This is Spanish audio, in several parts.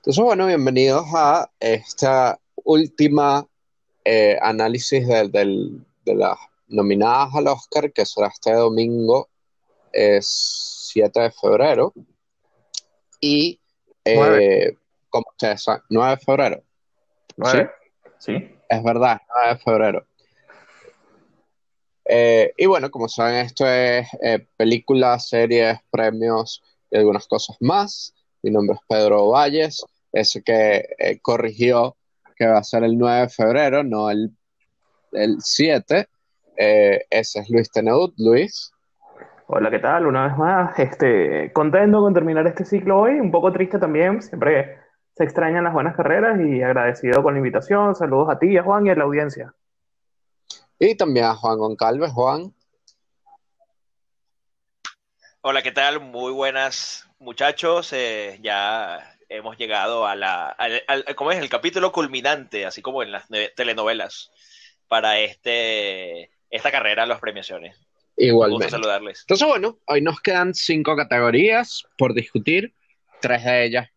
Entonces, bueno, bienvenidos a esta última eh, análisis de, las nominadas al Oscar, que será este domingo, es 7 de febrero. Y, eh, como ustedes saben, 9 de febrero. Nueve. Sí. Es verdad, 9 de febrero. Eh, y bueno, como saben, esto es eh, películas, series, premios y algunas cosas más. Mi nombre es Pedro Valles, ese que eh, corrigió que va a ser el 9 de febrero, no el, el 7. Eh, ese es Luis Teneud. Luis, Hola, ¿qué tal? Una vez más, este, contento con terminar este ciclo hoy, un poco triste también, siempre se extrañan las buenas carreras y agradecido con la invitación. Saludos a ti, a Juan y a la audiencia. y también a Juan Goncalves. Juan, Hola, ¿qué tal? Muy buenas muchachos. Eh, ya hemos llegado a la, al, al- ¿cómo es? El capítulo culminante, así como en las telenovelas, para este, esta carrera las premiaciones. Un gusto igualmente. saludarles. Entonces, bueno, hoy nos quedan cinco categorías por discutir, tres de ellas,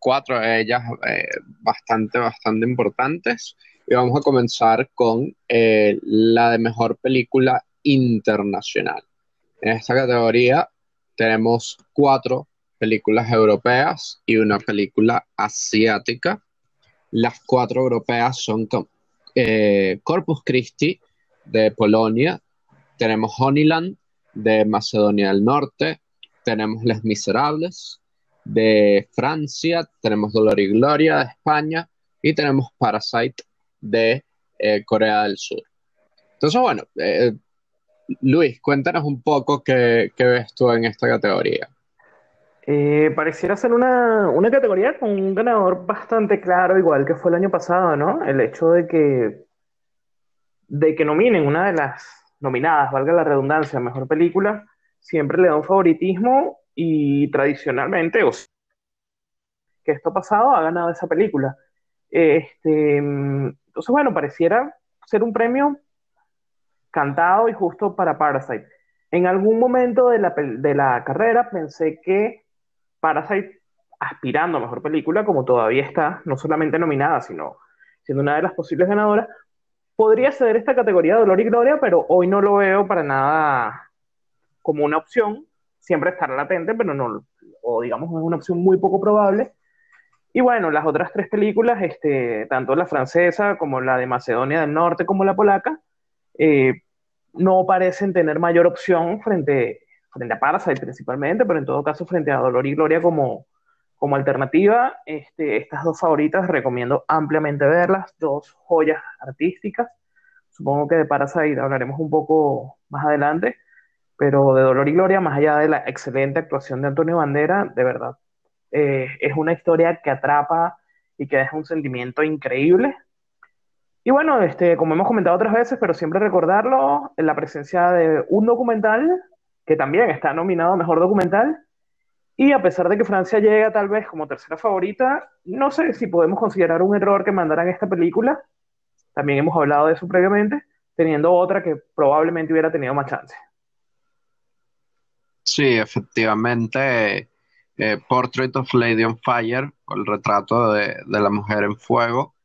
cuatro de ellas eh, bastante, bastante importantes. Y vamos a comenzar con eh, la de mejor película internacional. En esta categoría tenemos cuatro películas europeas y una película asiática. Las cuatro europeas son eh, Corpus Christi de Polonia, tenemos Honeyland de Macedonia del Norte, tenemos Les Miserables de Francia, tenemos Dolor y Gloria de España y tenemos Parasite de eh, Corea del Sur. Entonces, bueno, eh, Luis, cuéntanos un poco qué, ves tú en esta categoría. Eh, pareciera ser una, una categoría con un ganador bastante claro, igual que fue el año pasado, ¿no? El hecho de que, de que nominen una de las nominadas, valga la redundancia, mejor película, siempre le da un favoritismo y tradicionalmente, o sea, que esto pasado ha ganado esa película. Este, mm, entonces, bueno, pareciera ser un premio cantado y justo para Parasite. En algún momento de la, carrera pensé que Parasite, aspirando a mejor película, como todavía está, no solamente nominada, sino siendo una de las posibles ganadoras, podría ceder esta categoría de Dolor y Gloria, pero hoy no lo veo para nada como una opción. Siempre estará latente, pero no, o digamos, es una opción muy poco probable. Y bueno, las otras tres películas, este, tanto la francesa como la de Macedonia del Norte como la polaca, eh, no parecen tener mayor opción frente, frente a Parasite principalmente, pero en todo caso frente a Dolor y Gloria como, como alternativa. Este, estas dos favoritas recomiendo ampliamente verlas, dos joyas artísticas. Supongo que de Parasite hablaremos un poco más adelante, pero de Dolor y Gloria, más allá de la excelente actuación de Antonio Bandera, de verdad, eh, es una historia que atrapa y que deja un sentimiento increíble. Y bueno, este, como hemos comentado otras veces, pero siempre recordarlo, la presencia de un documental que también está nominado a Mejor Documental. Y a pesar de que Francia llega tal vez como tercera favorita, no sé si podemos considerar un error que mandaran esta película. También hemos hablado de eso previamente, teniendo otra que probablemente hubiera tenido más chance. Sí, efectivamente, eh, Portrait of Lady on Fire, el retrato de, de la mujer en fuego,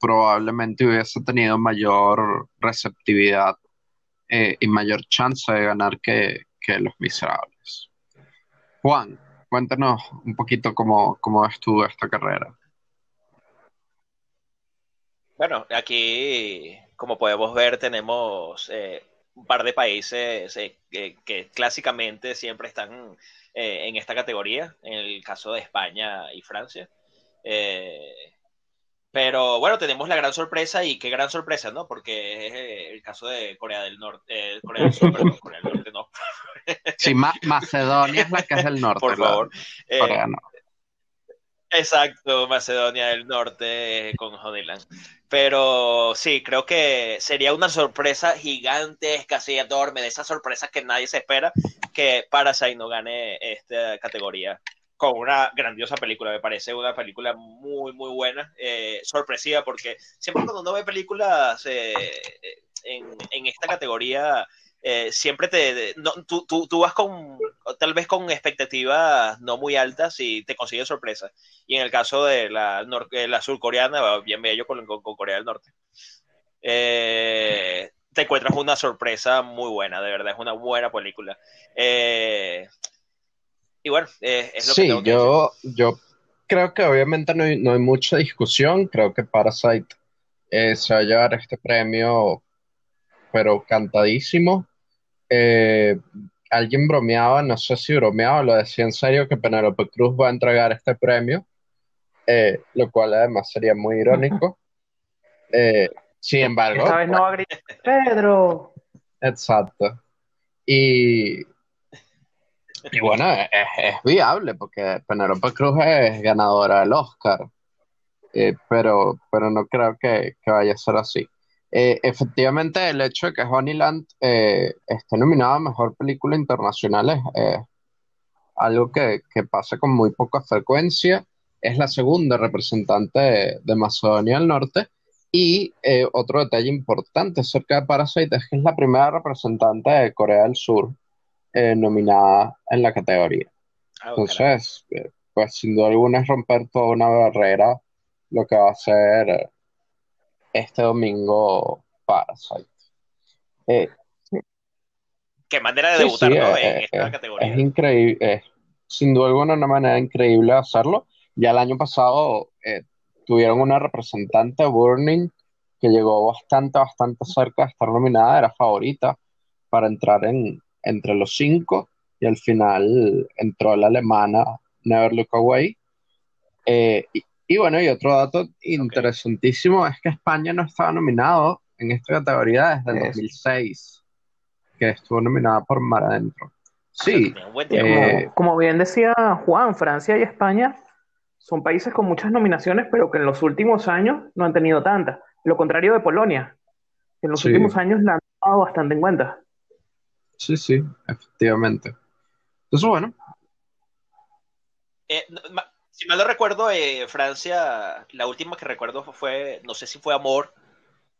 probablemente hubiese tenido mayor receptividad eh, y mayor chance de ganar que, que Los Miserables. Juan, cuéntanos un poquito cómo, cómo estuvo esta carrera. Bueno, aquí, como podemos ver, tenemos eh, un par de países eh, que, clásicamente siempre están en esta categoría, en el caso de España y Francia. Pero bueno, tenemos la gran sorpresa y qué gran sorpresa, ¿no? Porque es eh, el caso de Corea del Norte, eh, Corea del Sur, perdón, Corea del Norte no, Sí, Ma- Macedonia es la que es del norte, por favor. Eh, Corea no. Exacto, Macedonia del Norte eh, con Honeyland. Pero sí, creo que sería una sorpresa gigantesca, así enorme, de esas sorpresas que nadie se espera, que Parasite no gane esta categoría con una grandiosa película. Me parece una película muy, muy buena, eh, sorpresiva, porque siempre cuando uno ve películas eh, en, en esta categoría eh, siempre te, tú, tú, vas con, tal vez con expectativas no muy altas y te consigues sorpresa. Y en el caso de la, la surcoreana, bien bello con, con, Corea del Norte, eh, te encuentras una sorpresa muy buena, de verdad, es una buena película. Eh, y bueno, es lo sí, que yo, yo creo que obviamente no hay, no hay mucha discusión, creo que Parasite se va a llevar este premio pero cantadísimo. Eh, alguien bromeaba, no sé si bromeaba, lo decía en serio, que Penélope Cruz va a entregar este premio, eh, lo cual además sería muy irónico. Eh, sin embargo. Esta vez no va a gritar Pedro. Exacto. Y, y bueno, es, viable porque Penélope Cruz es ganadora del Oscar, pero, pero no creo que, que vaya a ser así. Eh, efectivamente, el hecho de que Honeyland eh, esté nominada a Mejor Película Internacional es algo que, pasa con muy poca frecuencia. Es la segunda representante de, Macedonia del Norte. Y eh, otro detalle importante acerca de Parasite es que es la primera representante de Corea del Sur nominada en la categoría. Ah, Entonces, pues sin duda alguna es romper toda una barrera lo que va a ser este domingo Parasite. Eh, Qué manera de debutar en esta categoría. Es increíble, sin duda alguna una manera increíble de hacerlo. Ya el año pasado eh, tuvieron una representante, Burning, que llegó bastante, bastante cerca de estar nominada, era favorita para entrar en, entre los cinco y al final entró la alemana Never Look Away. Eh, y bueno, y otro dato interesantísimo es que España no estaba nominado en esta categoría desde el 2006, que estuvo nominada por Mar Adentro. Sí. Eh, como, bien decía Juan, Francia y España son países con muchas nominaciones, pero que en los últimos años no han tenido tantas. Lo contrario de Polonia, que en los últimos años la han tomado bastante en cuenta. Sí, sí, efectivamente. Entonces, bueno. Eh, si mal no recuerdo, eh, Francia, la última que recuerdo fue, no sé si fue Amor,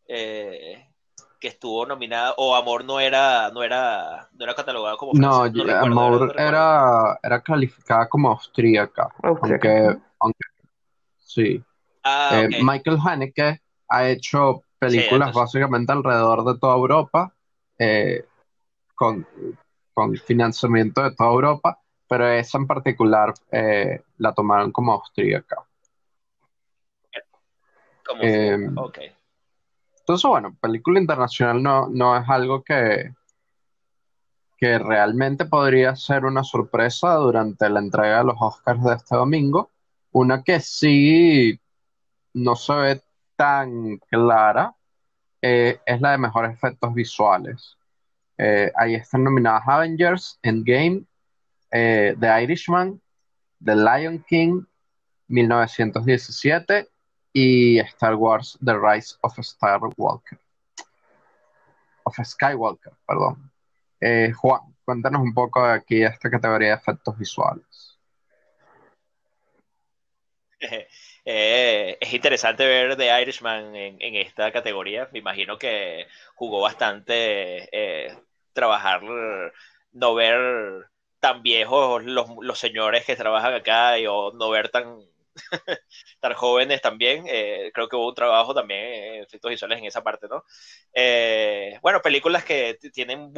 eh, que estuvo nominada, o Amor no era, no era, no era catalogada como Francia. No, Amor era, era calificada como austríaca, aunque, aunque, sí. Ah, eh, Michael Haneke ha hecho películas básicamente alrededor de toda Europa, con, con financiamiento de toda Europa pero esa en particular eh, la tomaron como austríaca. Eh, entonces, bueno, película internacional no, no es algo que, que realmente podría ser una sorpresa durante la entrega de los Oscars de este domingo. Una que sí no se ve tan clara eh, es la de mejores efectos visuales. Ahí están nominadas Avengers, Endgame, eh, The Irishman, The Lion King, 1917 y Star Wars The Rise of Skywalker. Of Skywalker, perdón. Eh, Juan, cuéntanos un poco de aquí esta categoría de efectos visuales. Eh, es interesante ver The Irishman en, esta categoría. Me imagino que jugó bastante trabajar, no ver tan viejos los, señores que trabajan acá y o no ver tan, tan jóvenes también. Eh, creo que hubo un trabajo también en efectos visuales en esa parte, ¿no? Eh, bueno, películas que tienen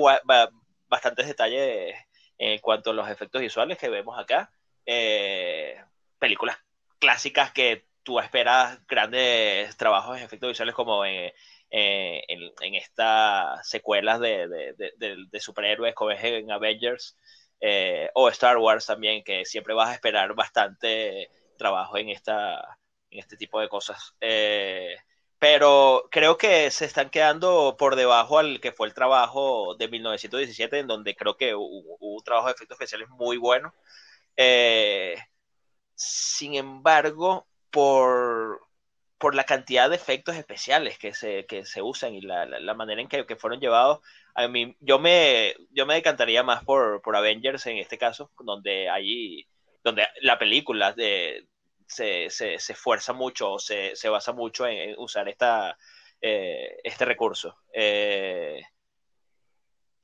bastantes detalles en cuanto a los efectos visuales que vemos acá. Eh, películas clásicas que tú esperas grandes trabajos en efectos visuales como en, en, estas secuelas de, de, superhéroes como es en Avengers eh, o Star Wars también, que siempre vas a esperar bastante trabajo en, esta, en este tipo de cosas. Eh, pero creo que se están quedando por debajo al que fue el trabajo de 1917, en donde creo que hubo, un trabajo de efectos especiales muy bueno. Eh, sin embargo, por, por la cantidad de efectos especiales que se, que se usan y la, la, manera en que, que, fueron llevados, a mí, yo me, yo me decantaría más por, por Avengers en este caso, donde hay, donde la película se, se, se esfuerza mucho, se, se basa mucho en, usar esta, eh, este recurso. Eh,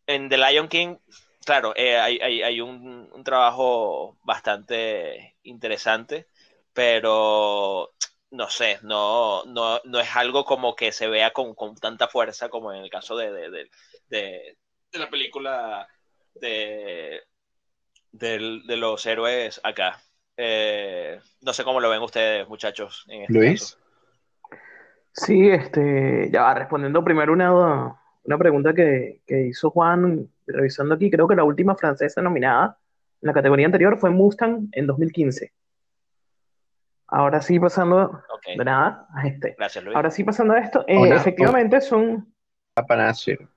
en The Lion King, claro, eh, hay, un, trabajo bastante interesante, pero no sé, no, no, no, es algo como que se vea con, tanta fuerza como en el caso de, la película de, de, los héroes acá. Eh, no sé cómo lo ven ustedes, muchachos. En este Luis. Sí, este, ya respondiendo primero una, una pregunta que, hizo Juan, revisando aquí, creo que la última francesa nominada en la categoría anterior fue Mustang en 2015. Ahora sí, pasando de nada a este. Gracias, Luis. Ahora sí, pasando a esto, eh, efectivamente son. Para decir.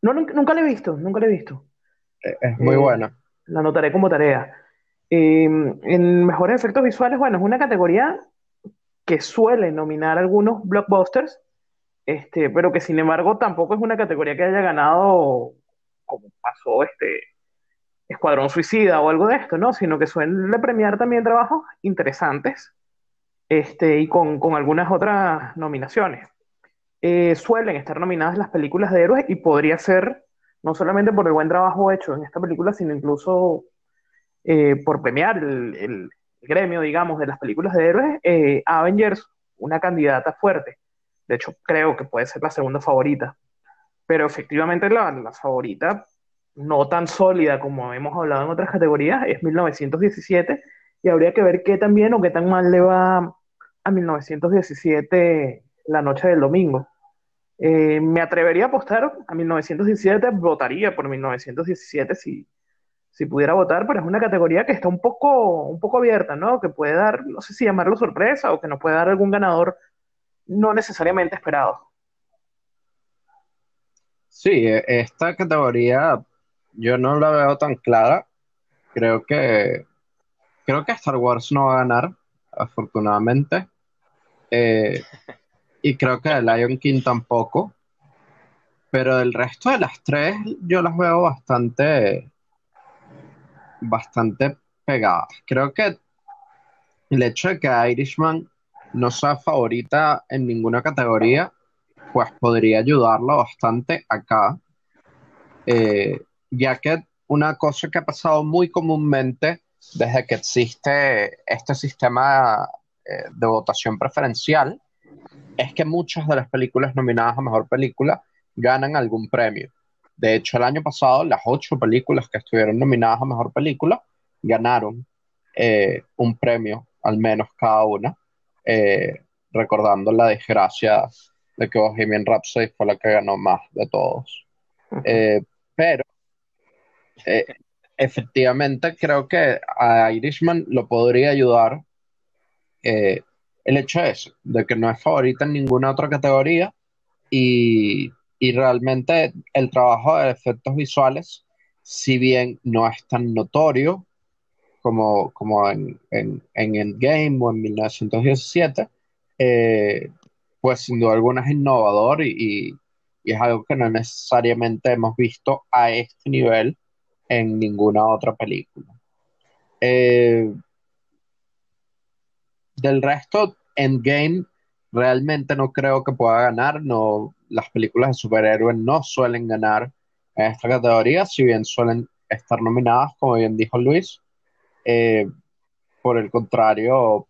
No, nunca, le he visto, nunca le he visto. Eh, es muy bueno. buena. La anotaré como tarea. Em, en mejores efectos visuales, bueno, es una categoría que suele nominar algunos blockbusters, este, pero que sin embargo tampoco es una categoría que haya ganado como pasó este Escuadrón Suicida o algo de esto, ¿no? Sino que suele premiar también trabajos interesantes este, y con, algunas otras nominaciones. Eh, suelen estar nominadas las películas de héroes y podría ser no solamente por el buen trabajo hecho en esta película, sino incluso eh, por premiar el, gremio, digamos, de las películas de héroes, eh, Avengers, una candidata fuerte. De hecho, creo que puede ser la segunda favorita. Pero efectivamente la, favorita, no tan sólida como hemos hablado en otras categorías, es 1917. Y habría que ver qué tan bien o qué tan mal le va a 1917 la noche del domingo. Eh, me atrevería a apostar a 1917, votaría por 1917 si, si pudiera votar, pero es una categoría que está un poco, un poco abierta, ¿no? Que puede dar, no sé si llamarlo sorpresa o que nos puede dar algún ganador no necesariamente esperado. Sí, e, esta categoría yo no la veo tan clara. Creo que creo que Star Wars no va a ganar, afortunadamente. Eh, y creo que Lion King tampoco. Pero el resto de las tres yo las veo bastante, bastante pegadas. Creo que el hecho de que Irishman no sea favorita en ninguna categoría, pues podría ayudarla bastante acá, eh, ya que una cosa que ha pasado muy comúnmente desde que existe este sistema eh, de votación preferencial es que muchas de las películas nominadas a Mejor Película ganan algún premio. De hecho, el año pasado, las ocho películas que estuvieron nominadas a Mejor Película ganaron eh, un premio, al menos cada una. Eh, recordando la desgracia de que Bohemian Rhapsody fue la que ganó más de todos. Eh, eh, efectivamente creo que a Irishman lo podría ayudar el hecho es de que no es favorita en ninguna otra categoría y, realmente el trabajo de efectos visuales, si bien no es tan notorio, como, como en, en, en Endgame o en 1917, eh, pues sin duda alguna es innovador y, es algo que no necesariamente hemos visto a este nivel en ninguna otra película. Eh, del resto, Endgame realmente no creo que pueda ganar. No, las películas de superhéroes no suelen ganar en esta categoría, si bien suelen estar nominadas, como bien dijo Luis. Eh, por el contrario,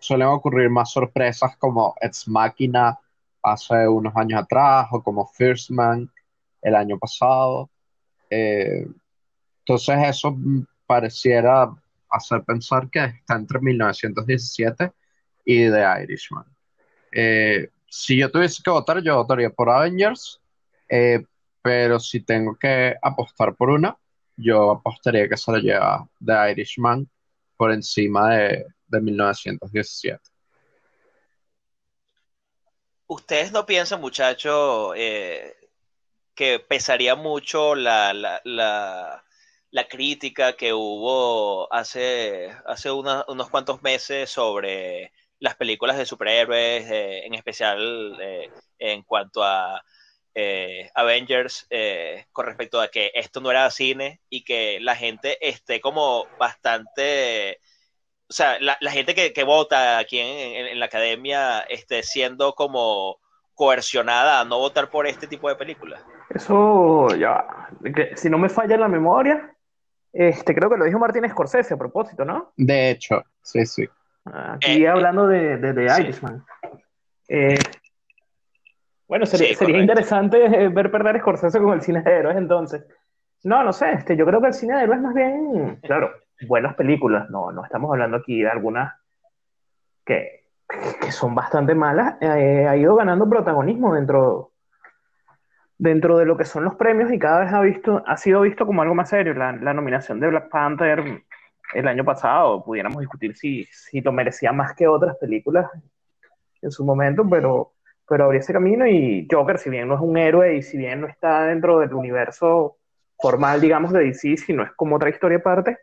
suelen ocurrir más sorpresas como Ex Machina hace unos años atrás o como First Man el año pasado. Eh, entonces eso pareciera hacer pensar que está entre 1917 y The Irishman. Eh, si yo tuviese que votar, yo votaría por Avengers, pero si tengo que apostar por una, yo apostaría que se lo lleva The Irishman por encima de, 1917. ¿Ustedes no piensan, muchachos, eh, que pesaría mucho la, la, crítica que hubo hace, hace unos cuantos meses sobre las películas de superhéroes, eh, en especial eh, en cuanto a eh, Avengers con respecto a que esto no era cine y que la gente esté como bastante, o sea, la, gente que, vota aquí en, la academia esté siendo como coercionada a no votar por este tipo de películas. Eso, ya, que si no me falla la memoria, este, creo que lo dijo Martín Scorsese a propósito, ¿no? De hecho, sí, sí. Aquí eh, hablando de, de, de Irishman. Eh, bueno, sería, sería interesante eh, ver perder Scorsese con el cine de héroes entonces. No, no sé, este, yo creo que el cine de héroes más bien, claro, buenas películas, no, no estamos hablando aquí de algunas que, que son bastante malas, ha ido ganando protagonismo dentro, dentro de lo que son los premios y cada vez ha, visto, ha sido visto como algo más serio. La, nominación de Black Panther el año pasado, pudiéramos discutir si, si lo merecía más que otras películas en su momento, pero pero abrí ese camino y Joker, si bien no es un héroe y si bien no está dentro del universo formal, digamos, de DC, sino es como otra historia aparte,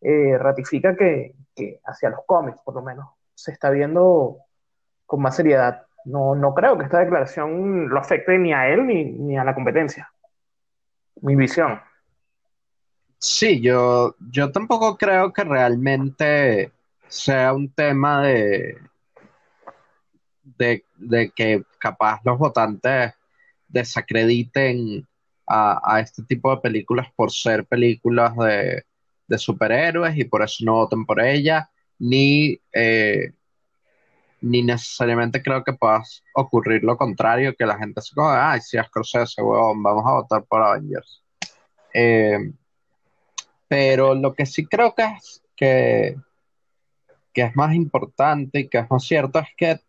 eh, ratifica que, que, hacia los cómics, por lo menos, se está viendo con más seriedad. No, no creo que esta declaración lo afecte ni a él ni, ni a la competencia. Mi visión. Sí, yo, yo tampoco creo que realmente sea un tema de, de, que capaz los votantes desacrediten a, este tipo de películas por ser películas de, superhéroes y por eso no voten por ellas, ni, eh, ni necesariamente creo que pueda ocurrir lo contrario, que la gente se coja, ay, si es Scorsese, huevón, vamos a votar por Avengers. Eh, pero lo que sí creo que es, que, que es más importante y que es más cierto es que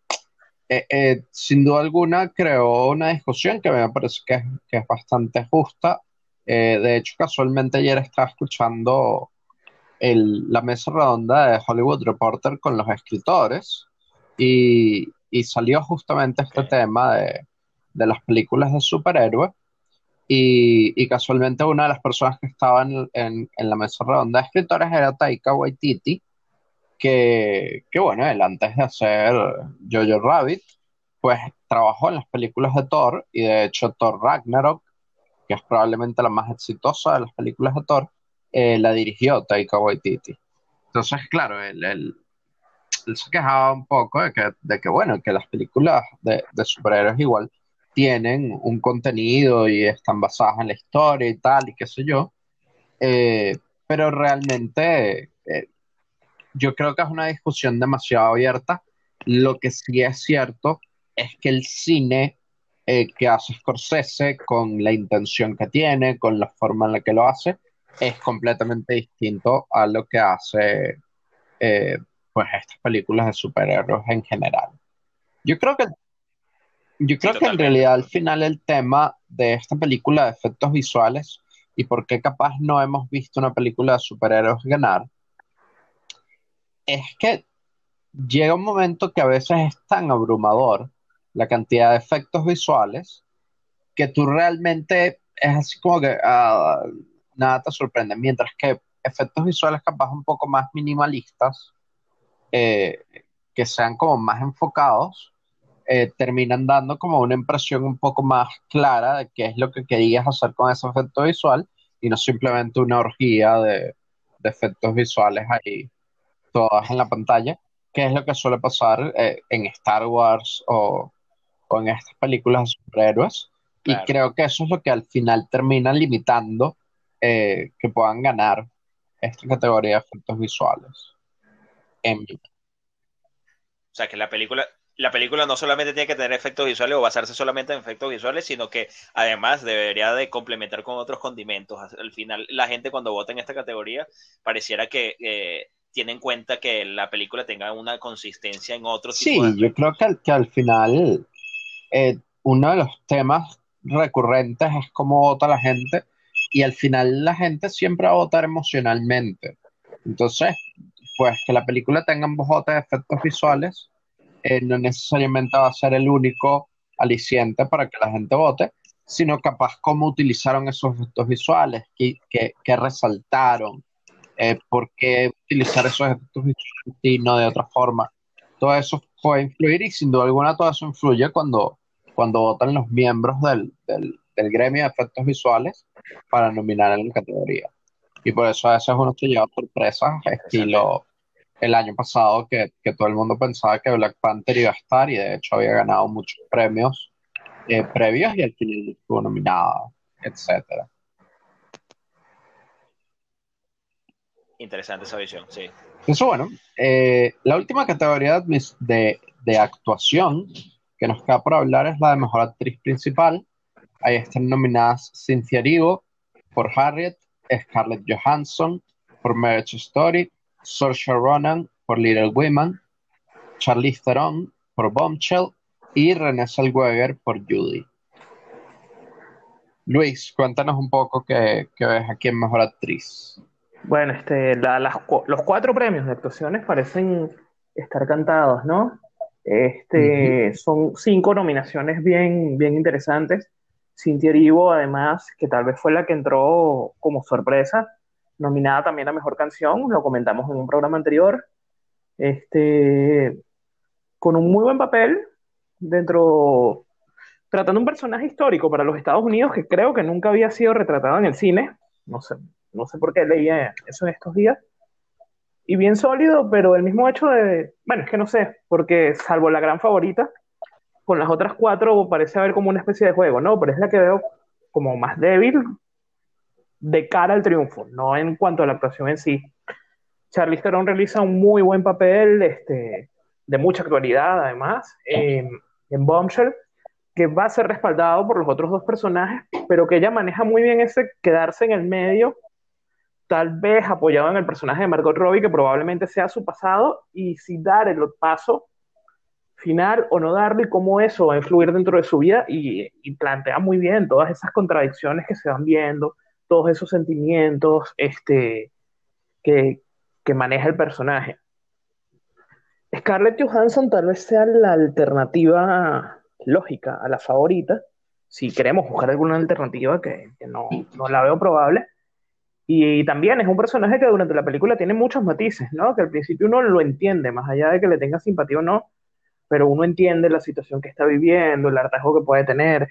eh, eh, sin duda alguna creó una discusión que me parece que es, bastante justa. De hecho, casualmente ayer estaba escuchando la mesa redonda de Hollywood Reporter con los escritores y, salió justamente este tema de, las películas de superhéroes. Y, casualmente una de las personas que estaban en, en la mesa redonda de escritores era Taika Waititi, que, bueno, él antes de hacer Jojo Rabbit, pues trabajó en las películas de Thor y de hecho Thor Ragnarok, que es probablemente la más exitosa de las películas de Thor, eh, la dirigió Taika Waititi. Entonces, claro, él, se quejaba un poco de que, de que, bueno, que las películas de, superhéroes igual tienen un contenido y están basadas en la historia y tal, y qué sé yo, eh, pero realmente eh, yo creo que es una discusión demasiado abierta. Lo que sí es cierto es que el cine eh, que hace Scorsese, con la intención que tiene, con la forma en la que lo hace, es completamente distinto a lo que hace eh, pues estas películas de superhéroes en general. Yo creo que yo creo que en realidad al final el tema de esta película de efectos visuales y por qué capaz no hemos visto una película de superhéroes ganar es que llega un momento que a veces es tan abrumador la cantidad de efectos visuales que tú realmente es así como que ah, nada te sorprende. Mientras que efectos visuales capaz un poco más minimalistas, eh, que sean como más enfocados, eh, terminan dando como una impresión un poco más clara de qué es lo que querías hacer con ese efecto visual y no simplemente una orgía de, de efectos visuales ahí todas en la pantalla, que es lo que suele pasar eh, en Star Wars o, en estas películas de superhéroes. Y creo que eso es lo que al final termina limitando eh, que puedan ganar esta categoría de efectos visuales. En o sea, que la película, la película no solamente tiene que tener efectos visuales o basarse solamente en efectos visuales, sino que además debería de complementar con otros condimentos. Al final, la gente cuando vota en esta categoría pareciera que eh, tiene en cuenta que la película tenga una consistencia en otros Sí, yo creo que, que al final eh, uno de los temas recurrentes es cómo vota la gente y al final la gente siempre va a votar emocionalmente. Entonces, pues que la película tenga un bojote de efectos visuales eh, no necesariamente va a ser el único aliciente para que la gente vote, sino capaz cómo utilizaron esos efectos visuales, que qué resaltaron, eh, por qué utilizar esos efectos visuales y no de otra forma. Todo eso puede influir y sin duda alguna todo eso influye cuando, cuando votan los miembros del, del, gremio de efectos visuales para nominar en la categoría. Y por eso a veces uno se lleva sorpresas, estilo el año pasado que, que, todo el mundo pensaba que Black Panther iba a estar y de hecho había ganado muchos premios eh, previos y al final estuvo nominada, etcétera. Interesante esa visión, sí. Eso bueno, eh, la última categoría de, de, actuación que nos queda por hablar es la de mejor actriz principal. Ahí están nominadas Cynthia Erivo por Harriet, Scarlett Johansson por Marriage Story, Saoirse Ronan por Little Women, Charlize Theron por Bombshell y Renée Zellweger por Judy. Luis, cuéntanos un poco qué, ves aquí en Mejor Actriz. Bueno, este, los cuatro premios de actuaciones parecen estar cantados, ¿no? Este, Son cinco nominaciones bien, bien interesantes. Cintia Erivo, además, que tal vez fue la que entró como sorpresa, nominada también a Mejor Canción, lo comentamos en un programa anterior, este, con un muy buen papel dentro, tratando un personaje histórico para los Estados Unidos que creo que nunca había sido retratado en el cine, no sé, no sé por qué leía eso en estos días, y bien sólido, pero el mismo hecho de, bueno, es que no sé, porque salvo la gran favorita, con las otras cuatro parece haber como una especie de juego, ¿no? Pero es la que veo como más débil de cara al triunfo, no en cuanto a la actuación en sí. Charlize Theron realiza un muy buen papel, este, de mucha actualidad además, en Bombshell, que va a ser respaldado por los otros dos personajes, pero que ella maneja muy bien ese quedarse en el medio, tal vez apoyado en el personaje de Margot Robbie, que probablemente sea su pasado, y si dar el paso final o no darle, cómo eso va a influir dentro de su vida, y, y plantea muy bien todas esas contradicciones que se van viendo, todos esos sentimientos este, que, que maneja el personaje. Scarlett Johansson tal vez sea la alternativa lógica a la favorita, si queremos buscar alguna alternativa que, no, no, la veo probable. Y, también es un personaje que durante la película tiene muchos matices, ¿no? Que al principio uno lo entiende, más allá de que le tenga simpatía o no, pero uno entiende la situación que está viviendo, el hartazgo que puede tener,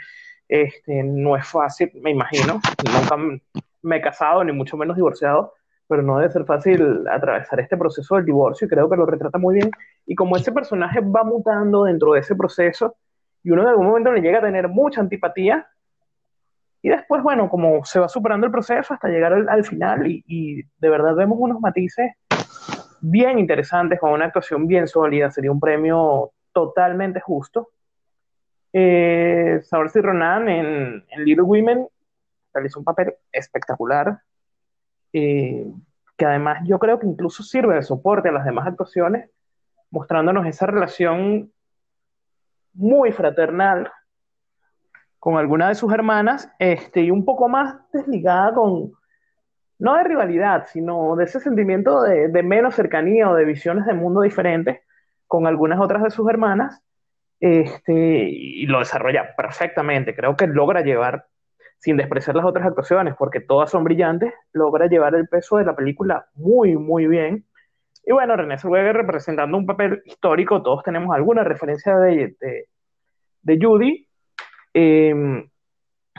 este, no es fácil, me imagino. Nunca me he casado, ni mucho menos divorciado, pero no debe ser fácil atravesar este proceso del divorcio y creo que lo retrata muy bien. Y como ese personaje va mutando dentro de ese proceso y uno en algún momento le llega a tener mucha antipatía y después, bueno, como se va superando el proceso hasta llegar al, final y, de verdad vemos unos matices bien interesantes con una actuación bien sólida, sería un premio totalmente justo eh, Saoirse Ronan en, Little Women realizó un papel espectacular, eh, que además yo creo que incluso sirve de soporte a las demás actuaciones, mostrándonos esa relación muy fraternal con alguna de sus hermanas, este, y un poco más desligada con, no de rivalidad, sino de ese sentimiento de, de menos cercanía o de visiones de mundo diferentes con algunas otras de sus hermanas, este, y lo desarrolla perfectamente. Creo que logra llevar, sin despreciar las otras actuaciones, porque todas son brillantes, logra llevar el peso de la película muy, muy bien. Y bueno, René Zellweger representando un papel histórico, todos tenemos alguna referencia de, de, Judy. Em,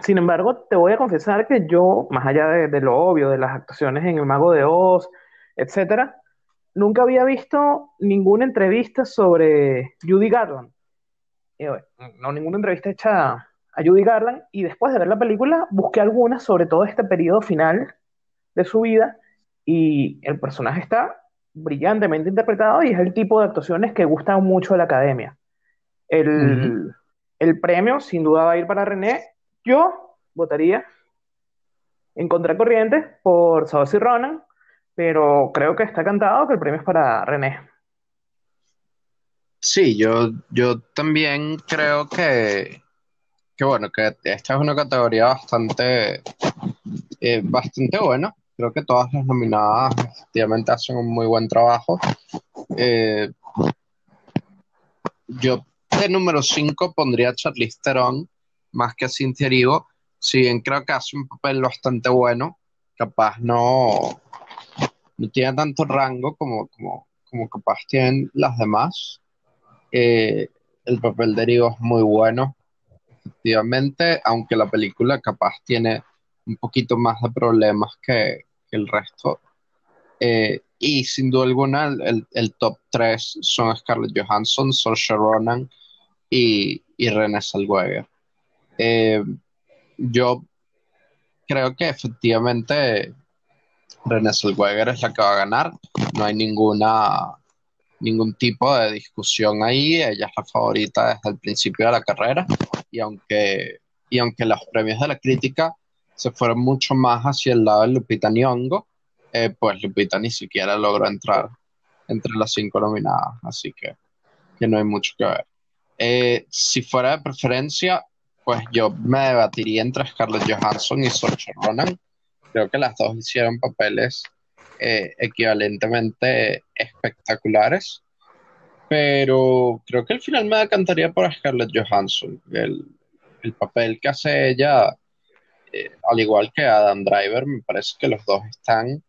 sin embargo, te voy a confesar que yo, más allá de, de, lo obvio, de las actuaciones en El Mago de Oz, etcétera, nunca había visto ninguna entrevista sobre Judy Garland no ninguna entrevista hecha a Judy Garland, y después de ver la película busqué algunas sobre todo este periodo final de su vida, y el personaje está brillantemente interpretado y es el tipo de actuaciones que gustan mucho a la academia. El, el premio sin duda va a ir para René. Yo votaría en contracorriente por Saoirse Ronan, pero creo que está cantado que el premio es para René. Sí, yo, yo también creo que, que, bueno, que esta es una categoría bastante, eh, bastante buena. Creo que todas las nominadas efectivamente hacen un muy buen trabajo. Eh, yo de número 5 pondría a Charlize Theron más que a Cynthia Erivo. Si bien creo que hace un papel bastante bueno, capaz no, no tiene tanto rango como, como, como capaz tienen las demás. Eh, el papel de Erigo es muy bueno, efectivamente, aunque la película capaz tiene un poquito más de problemas que, el resto. Eh, y sin duda alguna, el, top 3 son Scarlett Johansson, Saoirse Ronan y, y Renée Zellweger. Eh, yo creo que efectivamente Renée Zellweger es la que va a ganar. No hay ninguna ningún tipo de discusión ahí. Ella es la favorita desde el principio de la carrera. Y aunque, y aunque los premios de la crítica se fueron mucho más hacia el lado de Lupita Nyong'o, eh, pues Lupita ni siquiera logró entrar entre las cinco nominadas. Así que, que no hay mucho que ver. Eh, si fuera de preferencia, pues yo me debatiría entre Scarlett Johansson y Saoirse Ronan. Creo que las dos hicieron papeles eh, equivalentemente espectaculares, pero creo que al final me decantaría por Scarlett Johansson. El, el papel que hace ella, eh, al igual que Adam Driver, me parece que los dos están,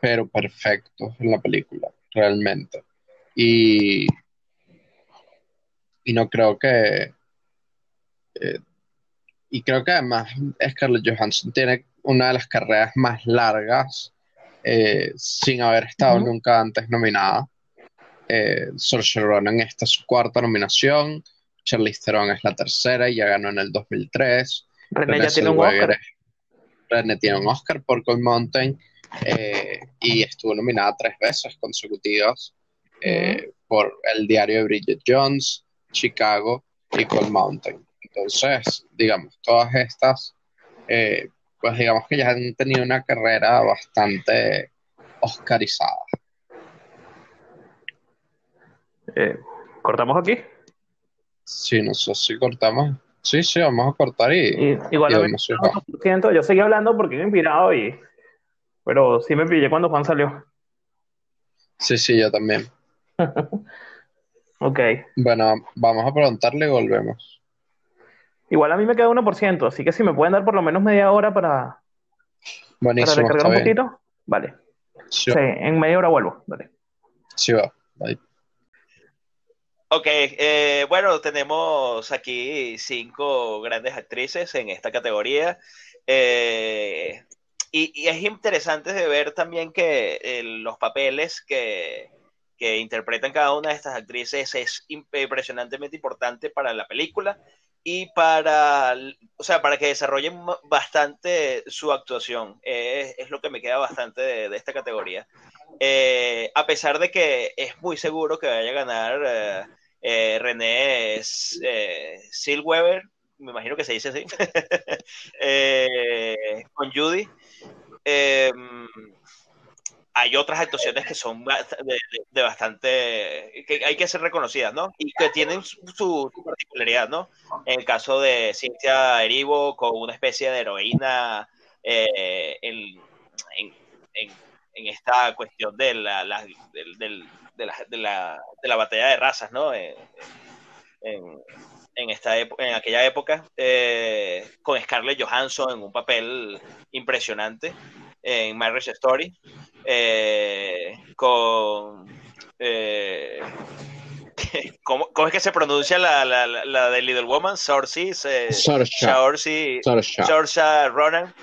pero perfectos en la película, realmente. Y, y no creo que... Eh, y creo que además Scarlett Johansson tiene una de las carreras más largas eh, sin haber estado nunca antes nominada. Eh, Saoirse Ronan esta es su cuarta nominación, Charlize Theron es la tercera y ya ganó en el 2003. René ya tiene un Oscar. René tiene un Oscar por Cold Mountain eh, y estuvo nominada tres veces consecutivas eh, por el diario de Bridget Jones, Chicago y Cold Mountain. Entonces, digamos, todas estas pues digamos que ya han tenido una carrera bastante oscarizada. Eh, ¿Cortamos aquí? Sí, no sé si cortamos. Sí, sí, vamos a cortar y. igual yo seguí hablando porque me he inspirado y. Pero sí me pillé cuando Juan salió. Sí, sí, yo también. ok. Bueno, vamos a preguntarle y volvemos. Igual a mí me queda 1%, así que si me pueden dar por lo menos media hora para, Buenísimo, para recargar un poquito. Vale. Sí. en media hora vuelvo. Vale. Sí, va. Bye. Ok, eh, bueno, tenemos aquí cinco grandes actrices en esta categoría. Eh, y, es interesante de ver también que eh, los papeles que, que interpretan cada una de estas actrices es impresionantemente importante para la película y para, o sea, para que desarrollen bastante su actuación. es lo que me queda bastante de, esta categoría. Eh, a pesar de que es muy seguro que vaya a ganar eh, eh, René Silweber, me imagino que se dice así, con Judy hay otras actuaciones que son de, bastante, que hay que ser reconocidas, ¿no? Y que tienen su, particularidad, ¿no? En el caso de Cynthia Erivo con una especie de heroína eh, en, esta cuestión de la, de, la, batalla de razas, ¿no? en, esta en aquella época, eh, con Scarlett Johansson en un papel impresionante en Marriage Story, eh, con... Eh, ¿cómo, es que se pronuncia la, la, de Little Woman? Sorcy, eh, Ronan,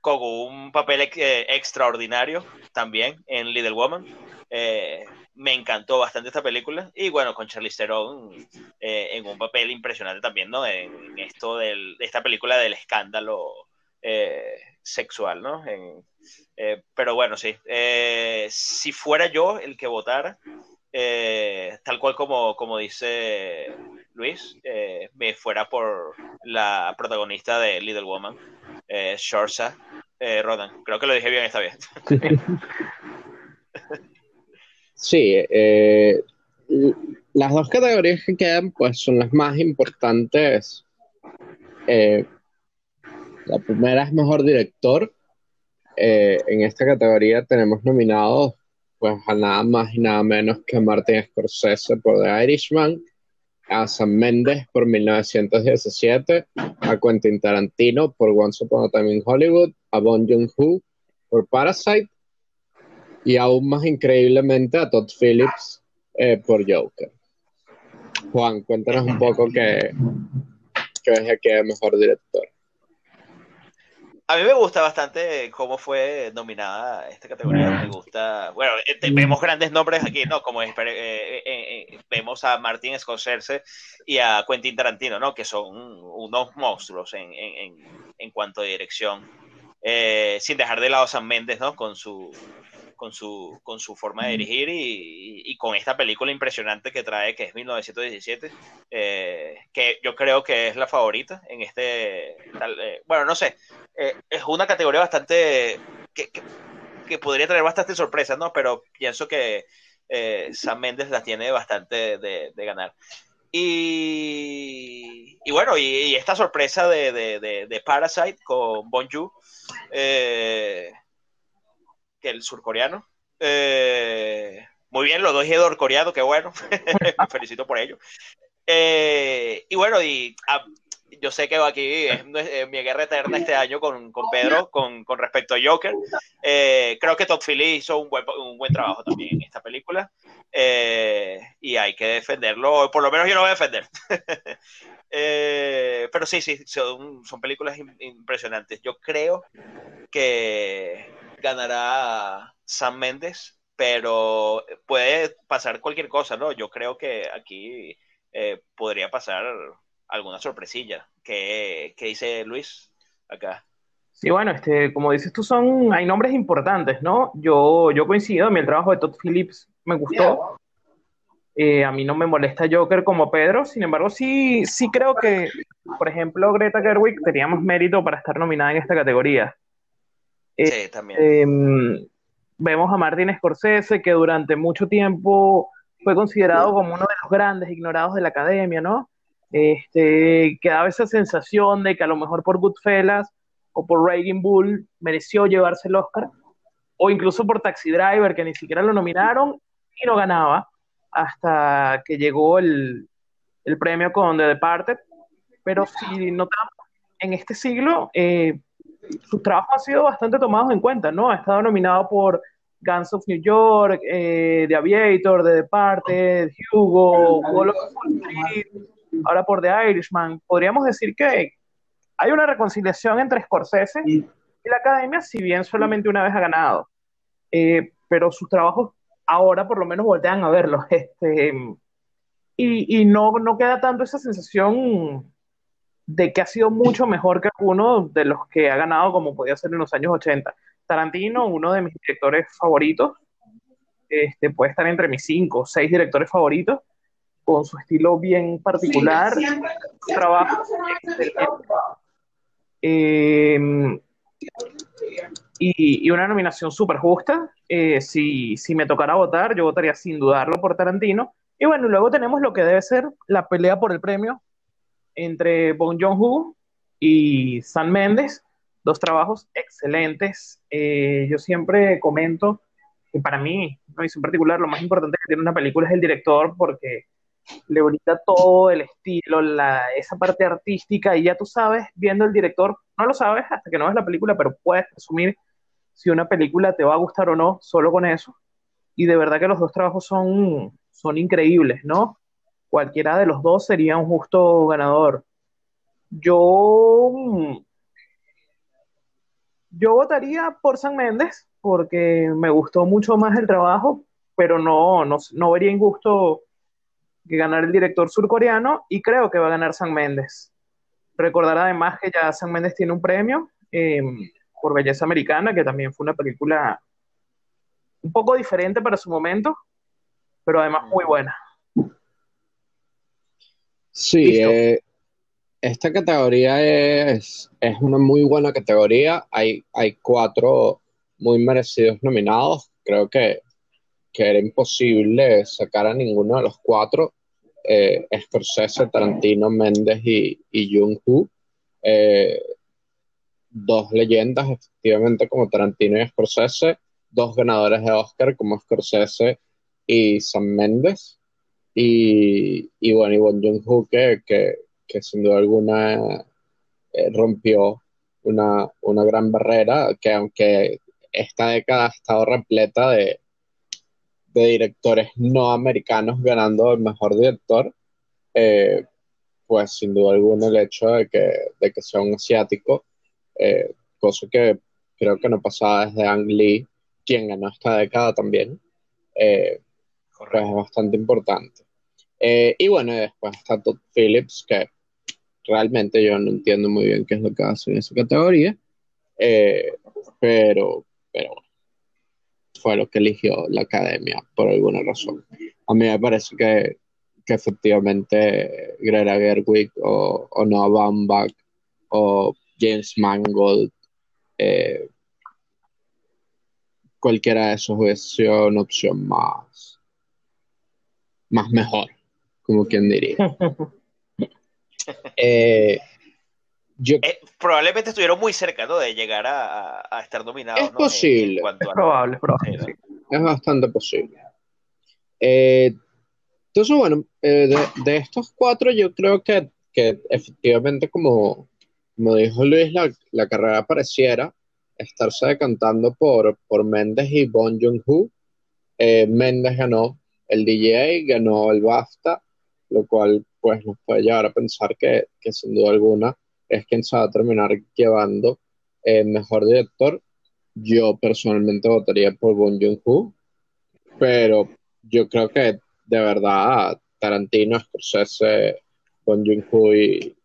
con un papel extraordinario también en Little Woman. Me encantó bastante esta película. Y bueno, con Charlize Theron en un papel impresionante también, ¿no? En, esto de esta película del escándalo sexual, ¿no? Eh, pero bueno, sí. Eh, si fuera yo el que votara, eh, tal cual como, como dice Luis, me fuera por la protagonista de Little Woman, eh, Shorsa Rodan. Creo que lo dije bien esta vez. Sí, las dos categorías que quedan pues son las más importantes. la primera es mejor director eh, en esta categoría tenemos nominados pues a nada más y nada menos que Martin Scorsese por The Irishman, a Sam Mendes por 1917, a Quentin Tarantino por Once Upon a Time in Hollywood, a Bon Joon-ho por Parasite y aún más increíblemente a Todd Phillips eh, por Joker. Juan, cuéntanos un poco qué, es que mejor director. A mí me gusta bastante cómo fue nominada esta categoría. Me gusta. Bueno, eh, vemos grandes nombres aquí, ¿no? Como eh, vemos a Martin Scorsese y a Quentin Tarantino, ¿no? Que son unos monstruos en, en, en cuanto a dirección. sin dejar de lado a San Méndez, ¿no? Con su, con su, con su forma de dirigir y, y, con esta película impresionante que trae, que es 1917, eh, que yo creo que es la favorita en este, eh, bueno, no sé, eh, es una categoría bastante, que, que, podría traer bastante sorpresas, ¿no? Pero pienso que Sam Mendes la tiene bastante de, de ganar. Y, y, bueno, y, esta sorpresa de, de, de, Parasite con Bon Joon, eh, que el surcoreano. Eh, muy bien, los dos es coreano, qué bueno. Me felicito por ello. Eh, y bueno, y ah, yo sé que aquí es, mi guerra eterna este año con, con Pedro con, con, respecto a Joker. Eh, creo que Todd Philly hizo un buen, un buen trabajo también en esta película. y hay que defenderlo, por lo menos yo lo voy a defender. pero sí, sí, son, son películas impresionantes. Yo creo que ganará Sam Méndez, pero puede pasar cualquier cosa, ¿no? Yo creo que aquí eh, podría pasar alguna sorpresilla. ¿Qué, dice Luis acá? Sí, bueno, este, como dices tú, son, hay nombres importantes, ¿no? Yo, yo coincido, mi trabajo de Todd Phillips me gustó. Eh, a mí no me molesta Joker como Pedro, sin embargo, sí, sí creo que, por ejemplo, Greta Gerwig tenía más mérito para estar nominada en esta categoría. Sí, eh, también. Em, vemos a Martin Scorsese, que durante mucho tiempo fue considerado como uno de los grandes ignorados de la academia, ¿no? Este, que daba esa sensación de que a lo mejor por Goodfellas o por Raging Bull mereció llevarse el Oscar, o incluso por Taxi Driver, que ni siquiera lo nominaron y no ganaba, hasta que llegó el, el premio con The Departed. Pero si notamos, en este siglo, eh, sus trabajos han sido bastante tomados en cuenta, ¿no? Ha estado nominado por Guns of New York, eh, The Aviator, The Departed, Hugo, Wall of Street, ahora por The Irishman. Podríamos decir que hay una reconciliación entre Scorsese y la Academia, si bien solamente una vez ha ganado. Eh, pero sus trabajos ahora por lo menos voltean a verlos. Este, y, y no, no queda tanto esa sensación de que ha sido mucho mejor que uno de los que ha ganado como podía ser en los años 80. Tarantino, uno de mis directores favoritos, este, puede estar entre mis cinco o seis directores favoritos, con su estilo bien particular, trabajo em, y, una nominación súper justa. Eh, si, si me tocara votar, yo votaría sin dudarlo por Tarantino. Y bueno, luego tenemos lo que debe ser la pelea por el premio entre Bon Joon-ho y San Méndez, dos trabajos excelentes. Eh, yo siempre comento que para mí, ¿no? en particular, lo más importante que tiene una película es el director porque le brinda todo el estilo, la, esa parte artística y ya tú sabes, viendo el director, no lo sabes hasta que no ves la película, pero puedes asumir si una película te va a gustar o no solo con eso. Y de verdad que los dos trabajos son, son increíbles, ¿no? Cualquiera de los dos sería un justo ganador. Yo, yo votaría por San Méndez porque me gustó mucho más el trabajo, pero no, no, vería injusto que ganara el director surcoreano y creo que va a ganar San Méndez. Recordar además que ya San Méndez tiene un premio em, por Belleza Americana, que también fue una película un poco diferente para su momento, pero además muy buena. Sí, eh, esta categoría es, es, una muy buena categoría. Hay, hay cuatro muy merecidos nominados. Creo que, que era imposible sacar a ninguno de los cuatro. Eh, Scorsese, Tarantino, Méndez y, y Jung-Hoo. Eh, dos leyendas, efectivamente, como Tarantino y Scorsese. Dos ganadores de Oscar, como Scorsese y Sam Méndez. Y, y bueno, y Bon Joon-ho que, que, sin duda alguna eh, rompió una, una gran barrera, que aunque esta década ha estado repleta de, de directores no americanos ganando el mejor director, eh, pues sin duda alguna el hecho de que, de que sea un asiático, eh, cosa que creo que no pasaba desde Ang Lee, quien ganó esta década también. Eh, pues es bastante importante. Eh, y bueno, después está Todd Phillips, que realmente yo no entiendo muy bien qué es lo que hace en esa categoría, eh, pero, pero fue lo que eligió la academia por alguna razón. A mí me parece que, que efectivamente Greta Gerwig o, o Noah Baumbach o James Mangold, eh, cualquiera de esos hubiese sido una opción más, más mejor, como quien diría. Eh, yo, eh, probablemente estuvieron muy cerca ¿no? de llegar a, a, estar nominados. Es posible. es probable, es probable. Es bastante posible. Eh, entonces, bueno, de, de, estos cuatro, yo creo que, que efectivamente, como, como dijo Luis, la, la, carrera pareciera estarse decantando por, por Méndez y Bon Joon-ho. Méndez ganó el DJ, ganó el BAFTA, lo cual pues nos puede llevar a pensar que, que sin duda alguna es quien se va a terminar llevando el mejor director. Yo personalmente votaría por Bon Joon-ho, pero yo creo que de verdad Tarantino, Scorsese, Bon Joon-ho y,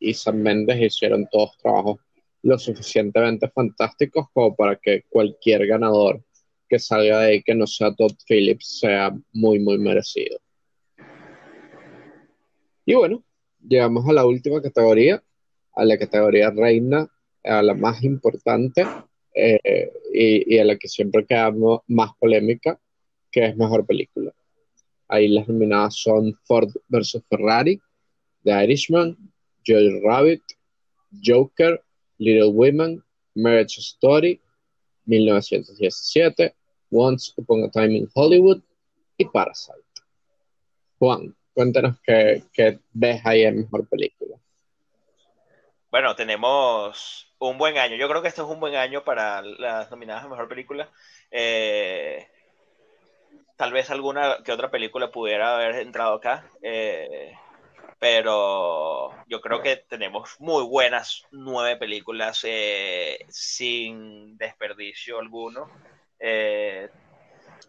y Sam Mendes hicieron todos trabajos lo suficientemente fantásticos como para que cualquier ganador que salga de ahí que no sea Todd Phillips sea muy, muy merecido. Y bueno, llegamos a la última categoría, a la categoría reina, a la más importante eh, y, a la que siempre queda más polémica, que es mejor película. Ahí las nominadas son Ford vs. Ferrari, The Irishman, Joe Rabbit, Joker, Little Women, Marriage Story, 1917, Once Upon a Time in Hollywood y Parasite. Juan, Cuéntanos qué, ves ahí en Mejor Película. Bueno, tenemos un buen año. Yo creo que esto es un buen año para las nominadas a Mejor Película. Eh, tal vez alguna que otra película pudiera haber entrado acá. Eh, pero yo creo que tenemos muy buenas nueve películas eh, sin desperdicio alguno. Eh,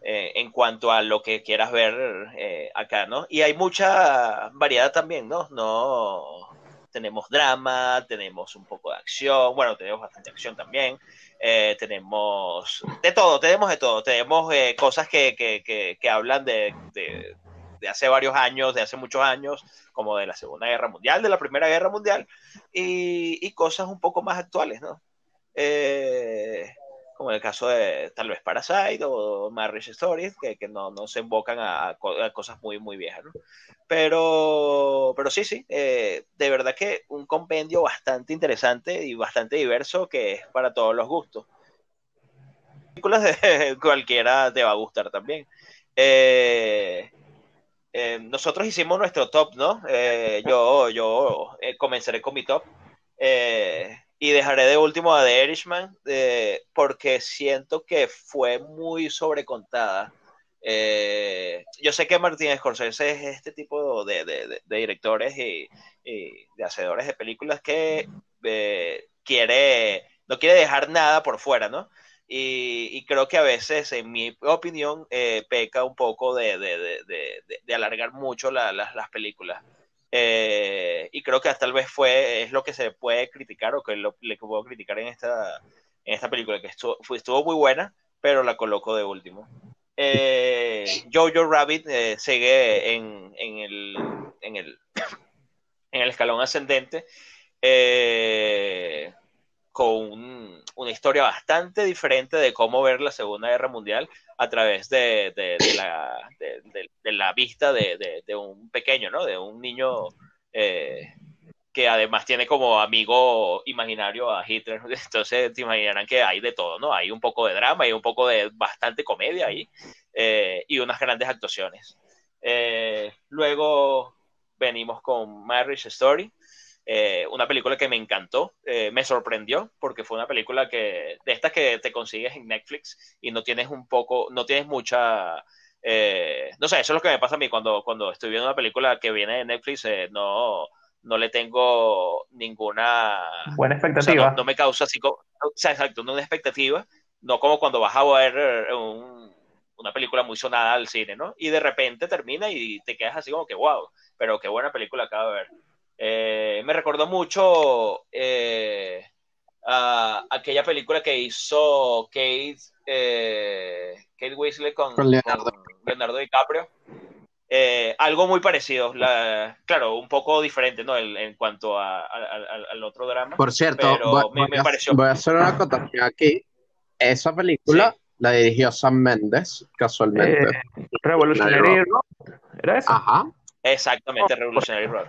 en cuanto a lo que quieras ver eh, acá, ¿no? Y hay mucha variedad también, ¿no? No tenemos drama, tenemos un poco de acción, bueno, tenemos bastante acción también, eh, tenemos de todo, tenemos de todo, tenemos cosas que, que, que, hablan de, de, de, hace varios años, de hace muchos años, como de la Segunda Guerra Mundial, de la Primera Guerra Mundial, y, y cosas un poco más actuales, ¿no? Eh, como en el caso de tal vez Parasite o Marriage Stories, que, que no, no, se invocan a, a, cosas muy, muy viejas, ¿no? Pero, pero sí, sí, eh, de verdad que un compendio bastante interesante y bastante diverso que es para todos los gustos. Películas de cualquiera te va a gustar también. Eh, eh, nosotros hicimos nuestro top, ¿no? yo yo comenzaré con mi top. Eh, y dejaré de último a The Irishman eh, porque siento que fue muy sobrecontada. Eh, yo sé que Martín Scorsese es este tipo de, directores y, y, de hacedores de películas que eh, quiere, no quiere dejar nada por fuera, ¿no? Y, creo que a veces, en mi opinión, peca un poco de, alargar mucho la, la, las películas. Eh, y creo que tal vez fue, es lo que se puede criticar o que lo, le puedo criticar en esta, en esta película, que estuvo, estuvo muy buena, pero la coloco de último. Eh, Jojo Rabbit eh, sigue en, en, el, en, el, en el escalón ascendente eh, con una historia bastante diferente de cómo ver la Segunda Guerra Mundial a través de la, vista de, un pequeño, ¿no? De un niño eh, que además tiene como amigo imaginario a Hitler. Entonces te imaginarán que hay de todo, ¿no? Hay un poco de drama, hay un poco de bastante comedia ahí eh, y unas grandes actuaciones. Eh, luego venimos con Marriage Story, eh, una película que me encantó, eh, me sorprendió, porque fue una película que, de estas que te consigues en Netflix y no tienes un poco, no tienes mucha, eh, no sé, eso es lo que me pasa a mí cuando, cuando estoy viendo una película que viene de Netflix, no, no le tengo ninguna... Buena expectativa. no, me causa así como... O sea, exacto, no una expectativa, no como cuando vas a ver una película muy sonada al cine, ¿no? Y de repente termina y te quedas así como que, wow, pero qué buena película acabo de ver. Eh, me recordó mucho eh, a aquella película que hizo Kate, eh, Kate Weasley con, Leonardo. DiCaprio. algo muy parecido, claro, un poco diferente, ¿no? en cuanto al otro drama. Por cierto, voy, a, hacer una acotación aquí. Esa película la dirigió Sam Mendes, casualmente. Revolutionary Road, ¿era eso? Ajá. Exactamente, Revolutionary Road.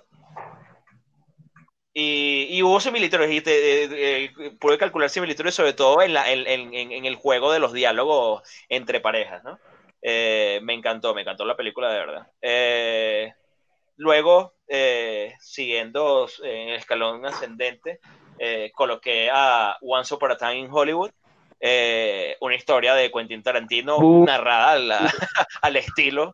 Y, hubo similitudes, y te, pude calcular similitudes sobre todo en, la, en, en, el juego de los diálogos entre parejas, ¿no? Eh, me encantó, me encantó la película de verdad. Eh, luego, eh, siguiendo en el escalón ascendente, coloqué a Once Upon a Time in Hollywood, una historia de Quentin Tarantino uh. narrada al estilo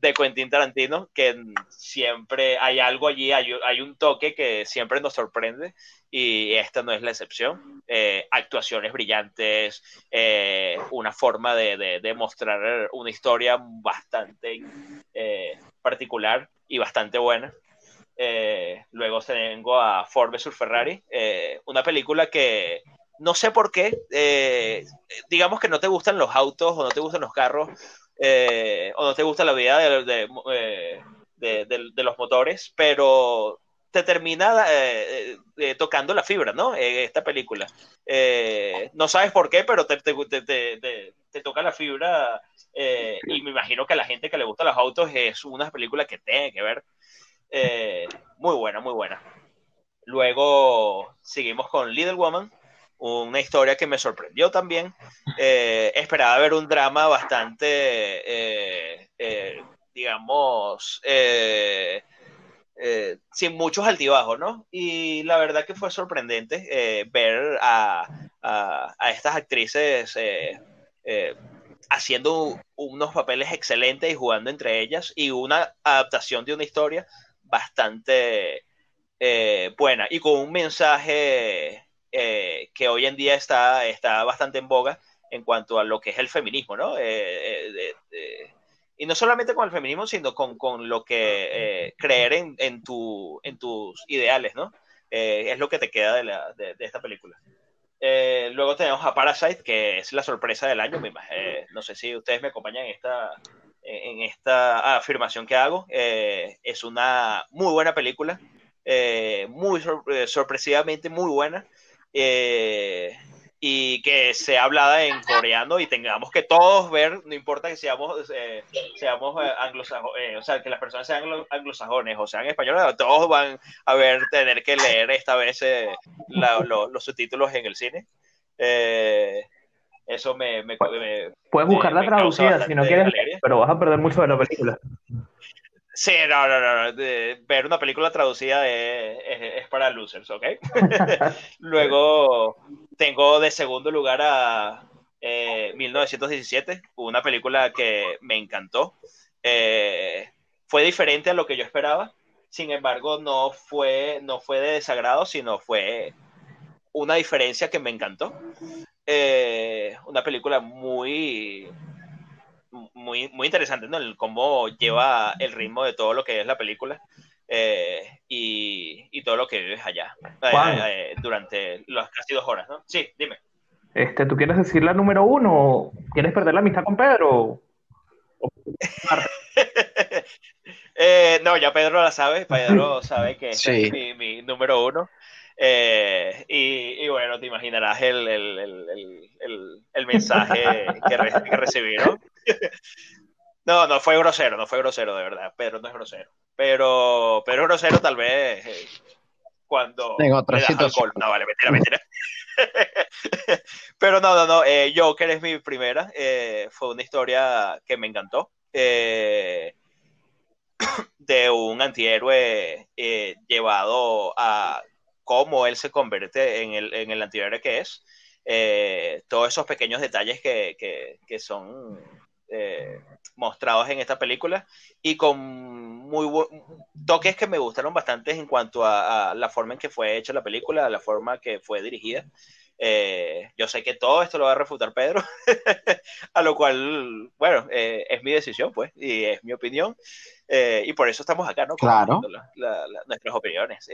de Quentin Tarantino, que siempre hay algo allí, hay, un toque que siempre nos sorprende y esta no es la excepción. Eh, actuaciones brillantes, eh, una forma de, de, mostrar una historia bastante eh, particular y bastante buena. luego tengo a Ford vs Ferrari, una película que no sé por qué, digamos que no te gustan los autos o no te gustan los carros, eh, o no te gusta la vida de, eh, los motores, pero te termina eh, tocando la fibra, ¿no? esta película. no sabes por qué, pero te, te, toca la fibra y me imagino que a la gente que le gusta los autos es una película que tiene que ver. muy buena, muy buena. Luego seguimos con Little Woman, una historia que me sorprendió también. Eh, esperaba ver un drama bastante, eh, eh, digamos, sin muchos altibajos, ¿no? Y la verdad que fue sorprendente ver a, a, estas actrices haciendo unos papeles excelentes y jugando entre ellas y una adaptación de una historia bastante buena y con un mensaje eh, que hoy en día está, está bastante en boga en cuanto a lo que es el feminismo, ¿no? Eh, eh, y no solamente con el feminismo, sino con, con lo que creer en, en, tu, en tus ideales, ¿no? es lo que te queda de, la, de, esta película. luego tenemos a Parasite, que es la sorpresa del año. no sé si ustedes me acompañan en esta, en esta afirmación que hago. es una muy buena película, muy sorpresivamente muy buena. Eh, y que sea hablada en coreano y tengamos que todos ver, no importa que seamos, eh, seamos eh, anglosajones, o sea, que las personas sean anglosajones o sean españoles, todos van a ver, tener que leer esta vez los subtítulos en el cine. eso me, Puedes buscar la traducida si no quieres, pero vas a perder mucho de la película. Sí, no, no, no. ver una película traducida es, para losers, ¿ok? Luego tengo de segundo lugar a 1917, eh, una película que me encantó. Eh, fue diferente a lo que yo esperaba, sin embargo, no fue, no fue de desagrado, sino fue una diferencia que me encantó. Eh, una película muy muy, muy interesante, ¿no? El cómo lleva el ritmo de todo lo que es la película eh, y, y, todo lo que vives allá eh, eh, durante las casi dos horas, ¿no? Sí, dime. Este, ¿Tú quieres decir la número uno? ¿Quieres perder la amistad con Pedro? no, ya Pedro la sabe, Pedro sabe que es mi, mi, número uno. Y, y, bueno, te imaginarás el, el, el, el mensaje que, que recibieron. No, no fue grosero, no fue grosero, de verdad. Pedro no es grosero. Pero, pero grosero tal vez eh, cuando Tengo otra alcohol. No, vale, mentira, mentira. pero no, no, no. Eh, Joker es mi primera. Eh, fue una historia que me encantó. Eh, de un antihéroe llevado a cómo él se convierte en el, en el antihéroe que es. todos esos pequeños detalles que, que, que son eh, mostrados en esta película y con muy toques que me gustaron bastante en cuanto a, la forma en que fue hecha la película, la forma que fue dirigida. Eh, yo sé que todo esto lo va a refutar Pedro, a lo cual, bueno, eh, es mi decisión, pues, y es mi opinión, eh, y por eso estamos acá, ¿no? Claro. nuestras opiniones.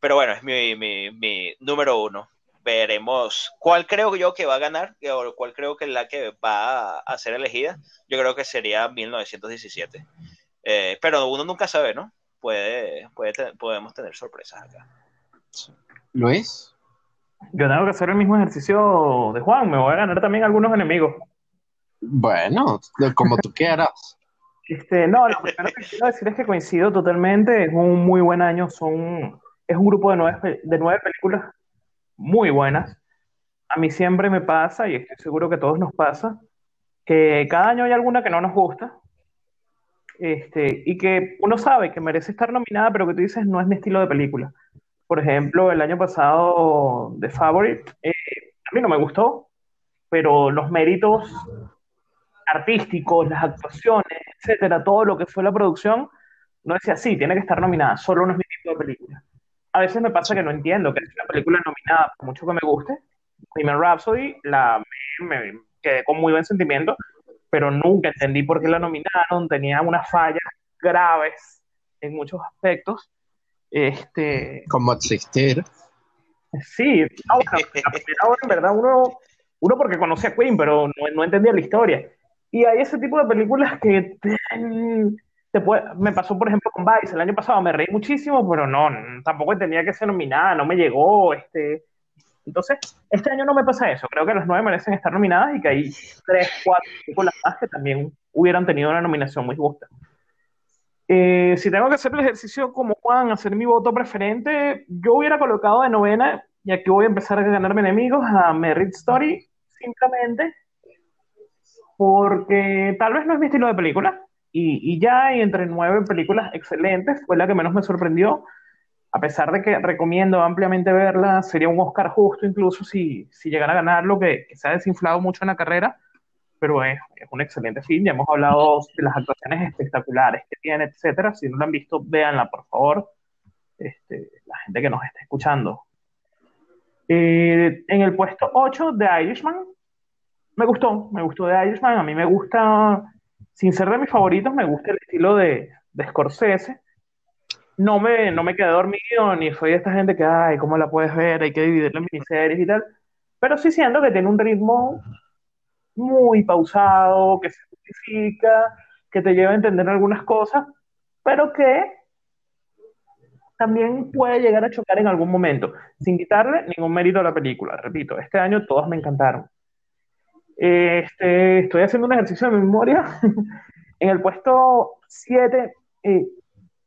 Pero bueno, es mi, mi, mi, número uno. Veremos cuál creo yo que va a ganar, o cuál creo que es la que va a, ser elegida. Yo creo que sería 1917. pero uno nunca sabe, ¿no? Puede, puede podemos tener sorpresas acá. Luis. Yo tengo que hacer el mismo ejercicio de Juan, me voy a ganar también algunos enemigos. Bueno, como tú quieras. Este, no, lo primero que quiero decir es que coincido totalmente, es un muy buen año, son, es un grupo de nueve, de nueve películas muy buenas. A mí siempre me pasa, y estoy seguro que a todos nos pasa, que cada año hay alguna que no nos gusta, este, y que uno sabe que merece estar nominada, pero que tú dices no es mi estilo de película. Por ejemplo, el año pasado de Favorite, eh, a mí no me gustó, pero los méritos artísticos, las actuaciones, etcétera, todo lo que fue la producción, no decía, sí, tiene que estar nominada, solo no es mi tipo de película. A veces me pasa que no entiendo que es una película nominada, por mucho que me guste. Bohemian Rhapsody, la, me, me quedé con muy buen sentimiento, pero nunca entendí por qué la nominaron, tenía unas fallas graves en muchos aspectos. Este, Como existir. Sí, no, la primera hora en verdad uno, uno porque conoce a Queen, pero no, no entendía la historia. Y hay ese tipo de películas que te, puede, me pasó, por ejemplo, con Vice. El año pasado me reí muchísimo, pero no, tampoco entendía que ser nominada, no me llegó. Este, entonces, este año no me pasa eso. Creo que las nueve merecen estar nominadas y que hay tres, cuatro películas más que también hubieran tenido una nominación muy justa. Eh, si tengo que hacer el ejercicio como Juan, hacer mi voto preferente, yo hubiera colocado de novena, y aquí voy a empezar a ganarme enemigos, a Merit Story, simplemente porque tal vez no es mi estilo de película, y, y ya y entre nueve películas excelentes, fue la que menos me sorprendió, a pesar de que recomiendo ampliamente verla, sería un Oscar justo incluso si, si llegara a ganarlo, que, que se ha desinflado mucho en la carrera, pero es, es, un excelente film. Ya hemos hablado de las actuaciones espectaculares que tiene, etcétera. Si no la han visto, véanla, por favor. Este, la gente que nos está escuchando. Eh, en el puesto 8 de Irishman, me gustó, me gustó de Irishman. A mí me gusta, sin ser de mis favoritos, me gusta el estilo de, de Scorsese. No me, no me quedé dormido, ni soy de esta gente que, ay, ¿cómo la puedes ver? Hay que dividirla en miniseries y tal. Pero sí siento que tiene un ritmo muy pausado, que se justifica, que te lleva a entender algunas cosas, pero que también puede llegar a chocar en algún momento, sin quitarle ningún mérito a la película. Repito, este año todas me encantaron. Este, estoy haciendo un ejercicio de memoria. en el puesto 7, eh,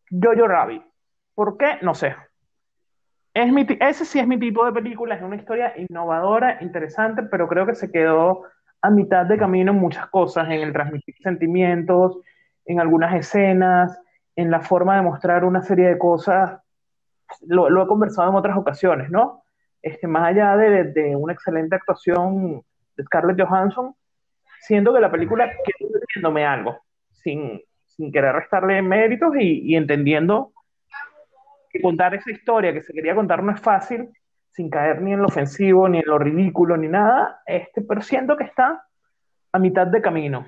Jojo Rabbit. ¿Por qué? No sé. Es mi, ese sí es mi tipo de película, es una historia innovadora, interesante, pero creo que se quedó a mitad de camino en muchas cosas, en el transmitir sentimientos, en algunas escenas, en la forma de mostrar una serie de cosas. Lo, lo he conversado en otras ocasiones, ¿no? Este, más allá de, de, una excelente actuación Scarlett Johansson, siento que la película quedó diciéndome algo, sin, sin querer restarle méritos y, y entendiendo que contar esa historia que se quería contar no es fácil, sin caer ni en lo ofensivo, ni en lo ridículo, ni nada, este, pero siento que está a mitad de camino.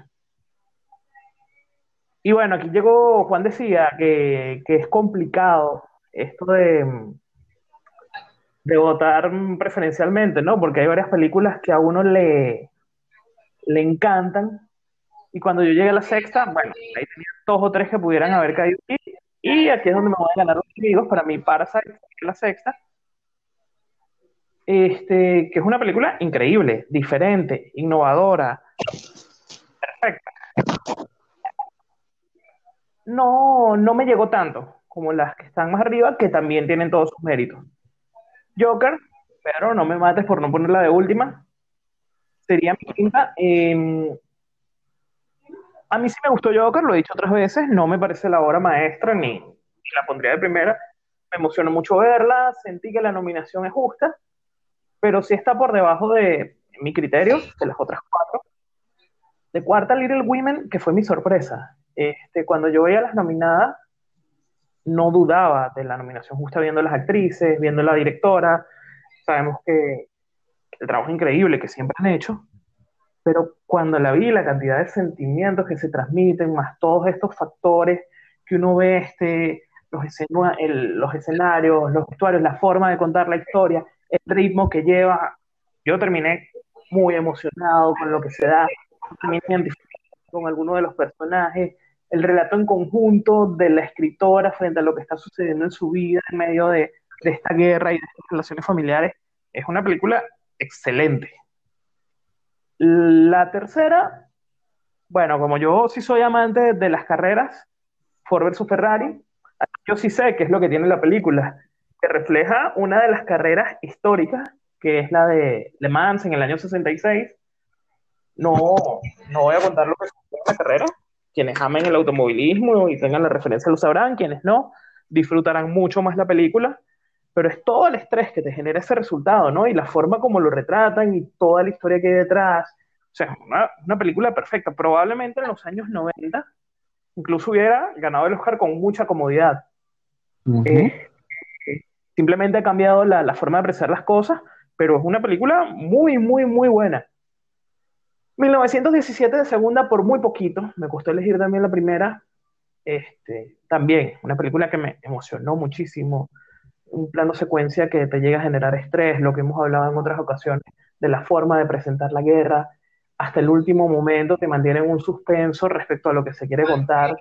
Y bueno, aquí llegó, Juan decía que, que es complicado esto de, de votar preferencialmente, ¿no? Porque hay varias películas que a uno le, le encantan. Y cuando yo llegué a la sexta, bueno, ahí tenía dos o tres que pudieran haber caído. Y, y aquí es donde me voy a ganar los amigos. Para mí, Parasite, la sexta, este, que es una película increíble, diferente, innovadora, perfecta. No, no me llegó tanto como las que están más arriba, que también tienen todos sus méritos. Joker, pero no me mates por no ponerla de última, sería mi quinta. Eh, a mí sí me gustó Joker, lo he dicho otras veces, no me parece la obra maestra ni, ni la pondría de primera. Me emocionó mucho verla, sentí que la nominación es justa pero sí está por debajo de mi criterio, de las otras cuatro. De cuarta, Little Women, que fue mi sorpresa. este, cuando yo veía las nominadas, no dudaba de la nominación justa viendo las actrices, viendo la directora. Sabemos que el trabajo increíble que siempre han hecho, pero cuando la vi, la cantidad de sentimientos que se transmiten, más todos estos factores que uno ve, este, los, los escenarios, los vestuarios, la forma de contar la historia, el ritmo que lleva, yo terminé muy emocionado con lo que se da, también con algunos de los personajes, el relato en conjunto de la escritora frente a lo que está sucediendo en su vida en medio de, de esta guerra y de estas relaciones familiares, es una película excelente. La tercera, bueno, como yo sí soy amante de las carreras, Ford versus Ferrari, yo sí sé qué es lo que tiene la película, que refleja una de las carreras históricas, que es la de Le Mans en el año 66. No, no voy a contar lo que es la carrera. Quienes amen el automovilismo y tengan la referencia lo sabrán, quienes no, disfrutarán mucho más la película pero es todo el estrés que te genera ese resultado, ¿no? Y la forma como lo retratan y toda la historia que hay detrás. O sea, una, una película perfecta. Probablemente en los años 90 incluso hubiera ganado el Oscar con mucha comodidad. Eh, simplemente ha cambiado la, la, forma de apreciar las cosas, pero es una película muy, muy, muy buena. 1917 de segunda por muy poquito, me costó elegir también la primera. Este, también, una película que me emocionó muchísimo un plano secuencia que te llega a generar estrés, lo que hemos hablado en otras ocasiones, de la forma de presentar la guerra, hasta el último momento te mantienen un suspenso respecto a lo que se quiere contar.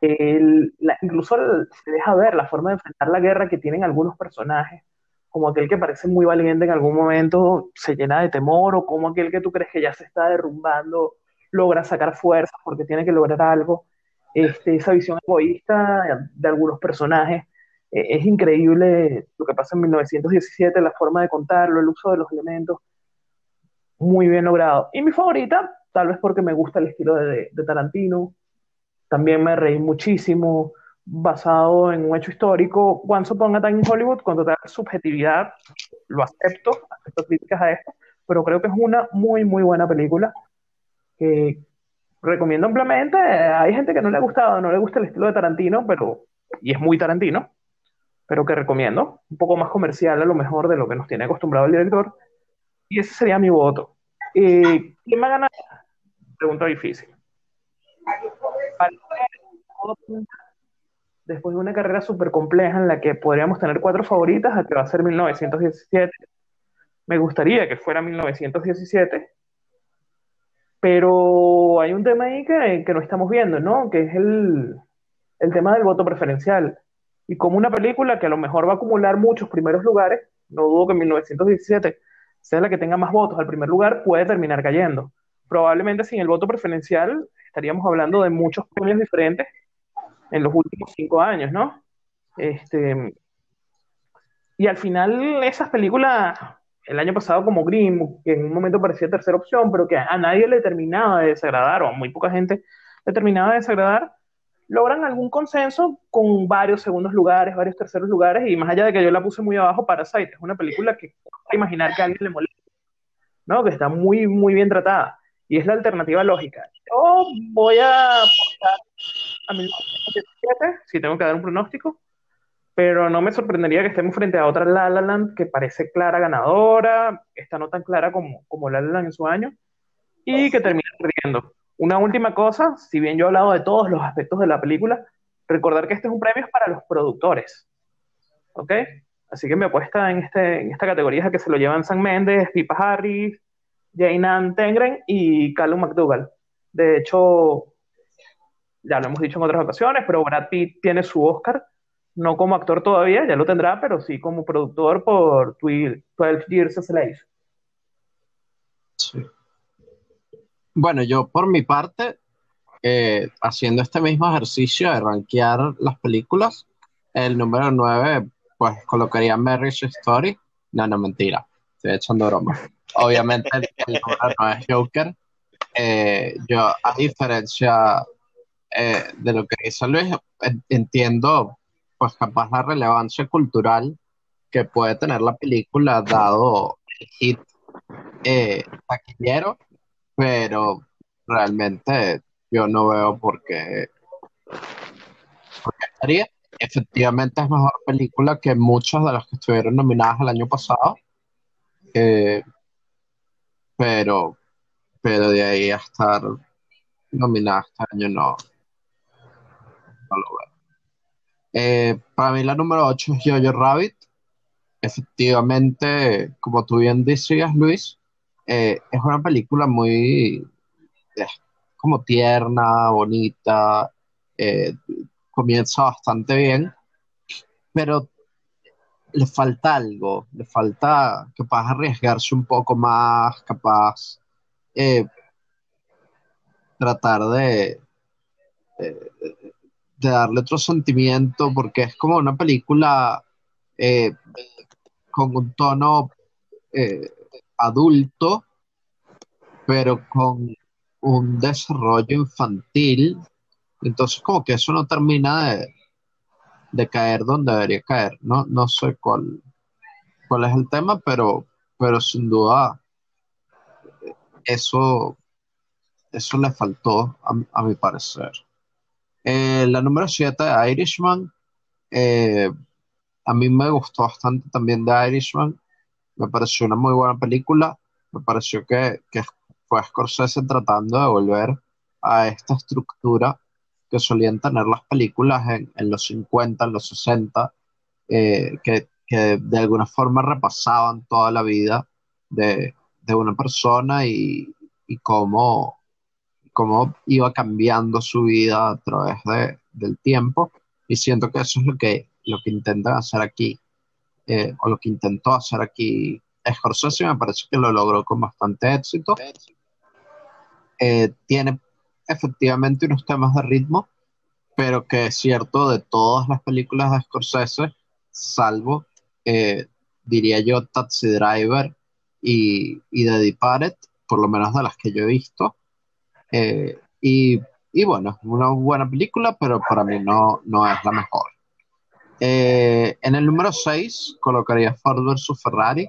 incluso se deja ver la forma de enfrentar la guerra que tienen algunos personajes, como aquel que parece muy valiente en algún momento se llena de temor, o como aquel que tú crees que ya se está derrumbando logra sacar fuerzas porque tiene que lograr algo. Este, esa visión egoísta de algunos personajes eh, es increíble lo que pasa en 1917, la forma de contarlo, el uso de los elementos, muy bien logrado. Y mi favorita, tal vez porque me gusta el estilo de, Tarantino, también me reí muchísimo, basado en un hecho histórico. Once Upon a Time in Hollywood, con total subjetividad, lo acepto, acepto críticas a esto, pero creo que es una muy, muy buena película que recomiendo ampliamente. Hay gente que no le ha gustado, no le gusta el estilo de Tarantino, pero, y es muy Tarantino, pero que recomiendo, un poco más comercial a lo mejor de lo que nos tiene acostumbrado el director, y ese sería mi voto. Eh, ¿Quién va a ganar? Pregunta difícil. Después de una carrera súper compleja en la que podríamos tener cuatro favoritas, a que va a ser 1917, me gustaría que fuera 1917, pero hay un tema ahí que, que no estamos viendo, ¿no? Que es el, el tema del voto preferencial y como una película que a lo mejor va a acumular muchos primeros lugares, no dudo que en 1917 sea la que tenga más votos al primer lugar, puede terminar cayendo. Probablemente sin el voto preferencial estaríamos hablando de muchos premios diferentes en los últimos cinco años, ¿no? Este, y al final esas películas, el año pasado como Grimm, que en un momento parecía tercera opción, pero que a nadie le terminaba de desagradar, o a muy poca gente le terminaba de desagradar, logran algún consenso con varios segundos lugares, varios terceros lugares, y más allá de que yo la puse muy abajo, Parasite es una película que imaginar que a alguien le molesta, ¿no? Que está muy, muy bien tratada, y es la alternativa lógica. Yo voy a apostar a 1917, si tengo que dar un pronóstico, pero no me sorprendería que estemos frente a otra La La Land que parece clara ganadora, esta no tan clara como, como La La Land en su año, y que termina perdiendo. Una última cosa, si bien yo he hablado de todos los aspectos de la película, recordar que este es un premio para los productores. ¿Ok? Así que mi apuesta en, este, en esta categoría es que se lo llevan Sam Mendes, Pipa Harris, Jane Ann Tengren y Callum McDougall. De hecho, ya lo hemos dicho en otras ocasiones, pero Brad Pitt tiene su Oscar, no como actor todavía, ya lo tendrá, pero sí como productor por 12 Years a Slave. Sí. Bueno, yo por mi parte, eh, haciendo este mismo ejercicio de rankear las películas, el número 9, pues colocaría Marriage Story. No, no, mentira, estoy echando broma. Obviamente el, número 9 es Joker. Eh, yo, a diferencia eh, de lo que dice Luis, entiendo pues capaz la relevancia cultural que puede tener la película dado el hit taquillero pero realmente yo no veo por qué Porque sería, efectivamente es mejor película que muchas de las que estuvieron nominadas el año pasado. Eh, pero, pero de ahí a estar nominada este año no, Eh, para mí la número 8 es Jojo Rabbit. Efectivamente, como tú bien decías, Luis, eh, es una película muy eh, como tierna, bonita, comienza bastante bien, pero le falta algo, le falta capaz arriesgarse un poco más, capaz tratar de, de darle otro sentimiento, porque es como una película eh, con un tono eh, adulto, pero con un desarrollo infantil. Entonces, como que eso no termina de, de caer donde debería caer. No, no sé cuál, cuál es el tema, pero, pero sin duda eso, eso le faltó a mi parecer. Eh, la número 7, Irishman. Eh, a mí me gustó bastante también de Irishman. Me pareció una muy buena película. Me pareció que, fue Scorsese tratando de volver a esta estructura que solían tener las películas en, los 50, en los 60, eh, que, de alguna forma repasaban toda la vida de, una persona y, y cómo cómo iba cambiando su vida a través de, del tiempo y siento que eso es lo que, lo que intentan hacer aquí, eh, o lo que intentó hacer aquí Scorsese, me parece que lo logró con bastante éxito. Eh, tiene efectivamente unos temas de ritmo, pero que es cierto de todas las películas de Scorsese, salvo, eh, diría yo, Taxi Driver y, y The Departed, por lo menos de las que yo he visto, eh, y, y, bueno, una buena película, pero para mí no, no es la mejor. Eh, en el número 6 colocaría Ford vs. Ferrari,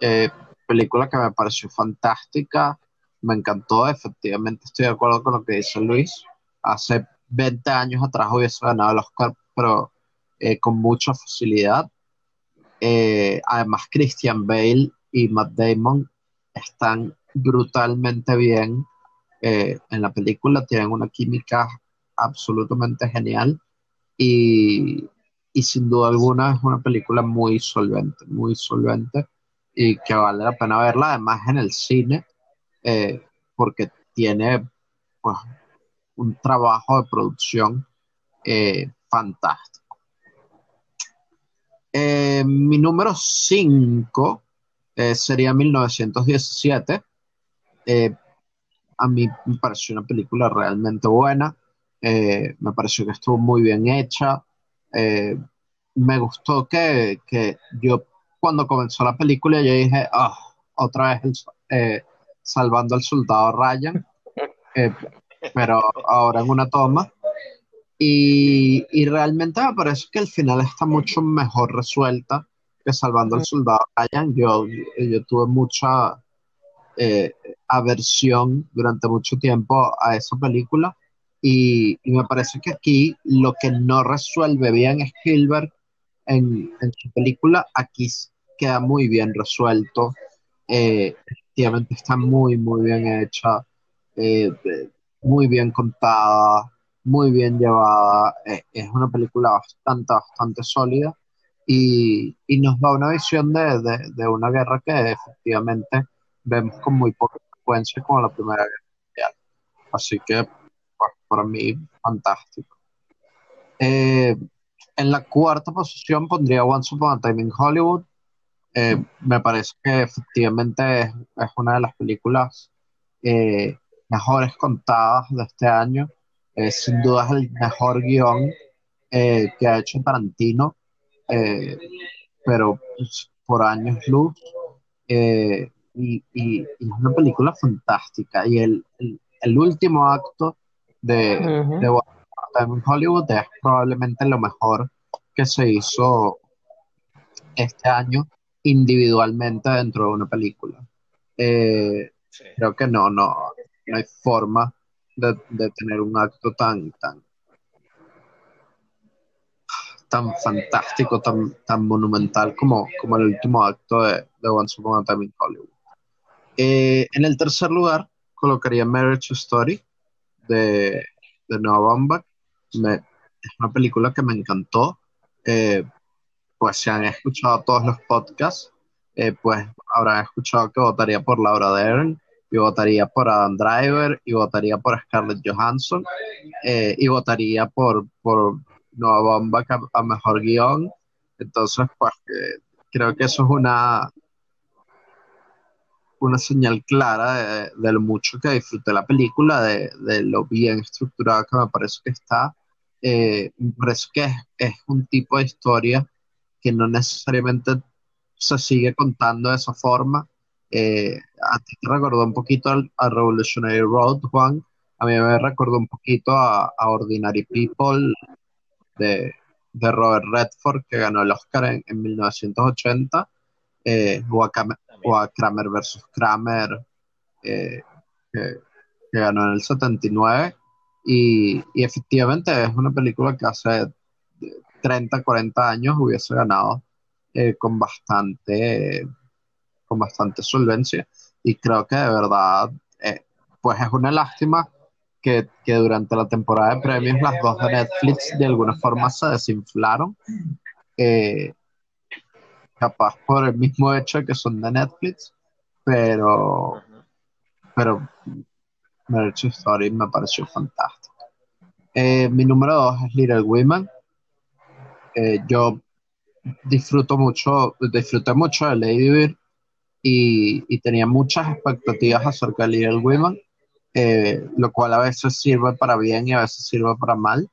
eh, película que me pareció fantástica, me encantó, efectivamente estoy de acuerdo con lo que dice Luis. Hace 20 años atrás hubiese ganado el Oscar, pero con mucha facilidad. además, Christian Bale y Matt Damon están brutalmente bien eh, en la película, tienen una química absolutamente genial y, sin duda alguna es una película muy solvente, muy solvente y que vale la pena verla además en el cine eh, porque tiene pues, un trabajo de producción eh, fantástico. mi número 5 sería 1917 a mí me pareció una película realmente buena, eh, me pareció que estuvo muy bien hecha, eh, me gustó que, yo cuando comenzó la película yo dije, ah, otra vez eh, salvando al soldado Ryan, pero ahora en una toma. Y, y, realmente me parece que el final está mucho mejor resuelta que salvando al soldado Ryan. Yo, yo tuve mucha, eh, aversión durante mucho tiempo a esa película y, me parece que aquí lo que no resuelve bien Spielberg en, en su película, aquí queda muy bien resuelto. Eh, efectivamente está muy, muy bien hecha, eh, muy bien contada, muy bien llevada. es una película bastante, bastante sólida y, nos da una visión de, una guerra que efectivamente vemos con muy poca frecuencia como la Primera Guerra Mundial. Así que, pues, para mí, fantástico. Eh, en la cuarta posición pondría Once Upon a Time in Hollywood. Eh, me parece que efectivamente es, una de las películas eh, mejores contadas de este año. sin duda es el mejor guion que ha hecho Tarantino, pero pues, por años luz y, y, es una película fantástica. Y el, el, último acto de, de Hollywood es probablemente lo mejor que se hizo este año individualmente dentro de una película. Eh, creo que no, no, no hay forma de, de, tener un acto tan, tan, tan fantástico, tan, tan monumental como, como el último acto de, de Once Upon a Time in Hollywood. Eh, en el tercer lugar, colocaría Marriage Story de, de Noah Baumbach. Es una película que me encantó. Eh, pues si han escuchado todos los podcasts, eh, pues habrán escuchado que votaría por Laura Dern, y votaría por Adam Driver, y votaría por Scarlett Johansson, eh, y votaría por, por Noah Baumbach a, a mejor guion. Entonces, pues creo que eso es una, una señal clara de, de lo mucho que disfruté la película, de, de, lo bien estructurada que me parece que está. Eh, me parece que es, es, un tipo de historia que no necesariamente se sigue contando de esa forma. Eh, a ti te recordó un poquito al, a Revolutionary Road, Juan. A mí me recordó un poquito a, a Ordinary People de, de, Robert Redford, que ganó el Oscar en, en 1980, eh, a o a Kramer versus Kramer, eh, que, que, ganó en el 79. Y, y, efectivamente es una película que hace 30, 40 años hubiese ganado eh, con bastante con bastante solvencia y creo que de verdad eh, pues es una lástima que, que, durante la temporada de premios las dos de Netflix de alguna forma se desinflaron eh, capaz por el mismo hecho de que son de Netflix, pero, pero Marriage Story me pareció fantástico. Eh, mi número dos es Little Women. Eh, yo disfruto mucho, disfruté mucho de Lady Bird y, y, tenía muchas expectativas acerca de Little Women, eh, lo cual a veces sirve para bien y a veces sirve para mal.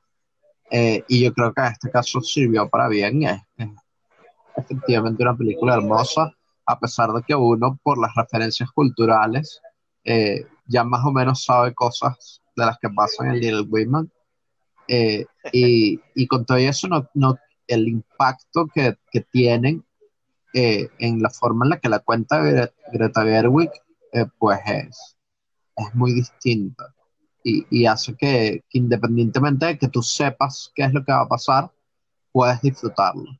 Eh, y yo creo que en este caso sirvió para bien. Es, es, efectivamente una película hermosa, a pesar de que uno, por las referencias culturales, eh, ya más o menos sabe cosas de las que pasan en Little Women. Eh, y, y, con todo eso, no, no, el impacto que, que tienen eh, en la forma en la que la cuenta Greta Gerwig, eh, pues es, es muy distinta. Y, y hace que, que, independientemente de que tú sepas qué es lo que va a pasar, puedes disfrutarlo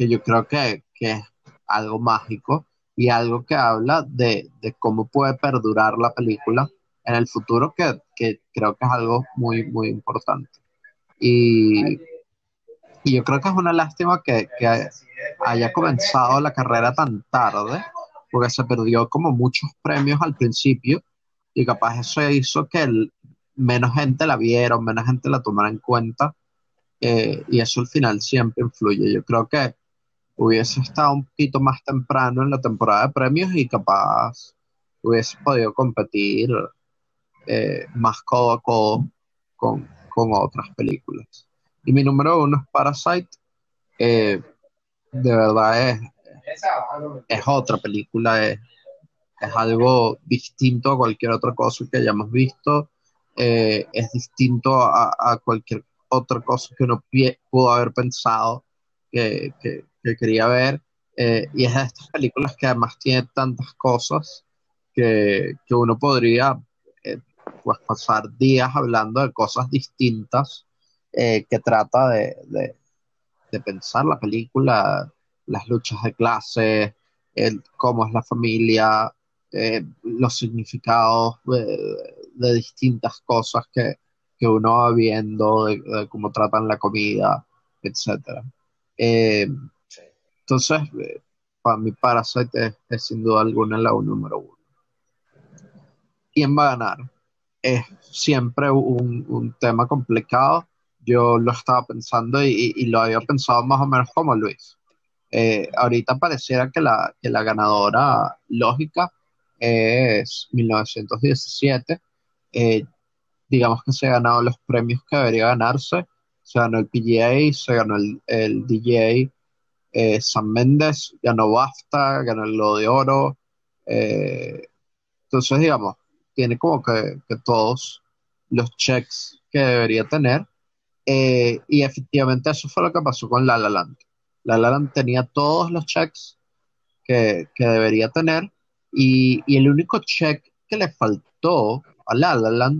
que yo creo que, que es algo mágico y algo que habla de, de, cómo puede perdurar la película en el futuro, que, que creo que es algo muy, muy importante. Y, y, yo creo que es una lástima que, que, haya comenzado la carrera tan tarde, porque se perdió como muchos premios al principio, y capaz eso hizo que el, menos gente la viera, menos gente la tomara en cuenta, eh, y eso al final siempre influye. Yo creo que hubiese estado un poquito más temprano en la temporada de premios y capaz hubiese podido competir eh, más codo a codo con, con, otras películas. Y mi número uno es Parasite. Eh, de verdad es, es otra película, es, es, algo distinto a cualquier otra cosa que hayamos visto, eh, es distinto a, a, cualquier otra cosa que uno pudo haber pensado que, que, que quería ver. Eh, y es de estas películas que además tiene tantas cosas que, que uno podría eh, pues pasar días hablando de cosas distintas eh, que trata de, de, de, pensar la película, las luchas de clase, el, cómo es la familia, los significados de, distintas cosas que, que uno va viendo, de, cómo tratan la comida, etcétera. Entonces, eh, para mí Parasite es, es, sin duda alguna la número uno. ¿Quién va a ganar? Es siempre un, un tema complicado. Yo lo estaba pensando y, y, lo había pensado más o menos como Luis. Eh, ahorita pareciera que la, que la ganadora lógica es 1917. Eh, digamos que se ha ganado los premios que debería ganarse. Se ganó el PGA, se ganó el, el DJ, eh, San Méndez ganó BAFTA, ganó el Globo de Oro. Eh, entonces, digamos, tiene como que, que, todos los checks que debería tener. Eh, y efectivamente eso fue lo que pasó con La La. La La tenía todos los checks que, que debería tener y, y, el único check que le faltó a La La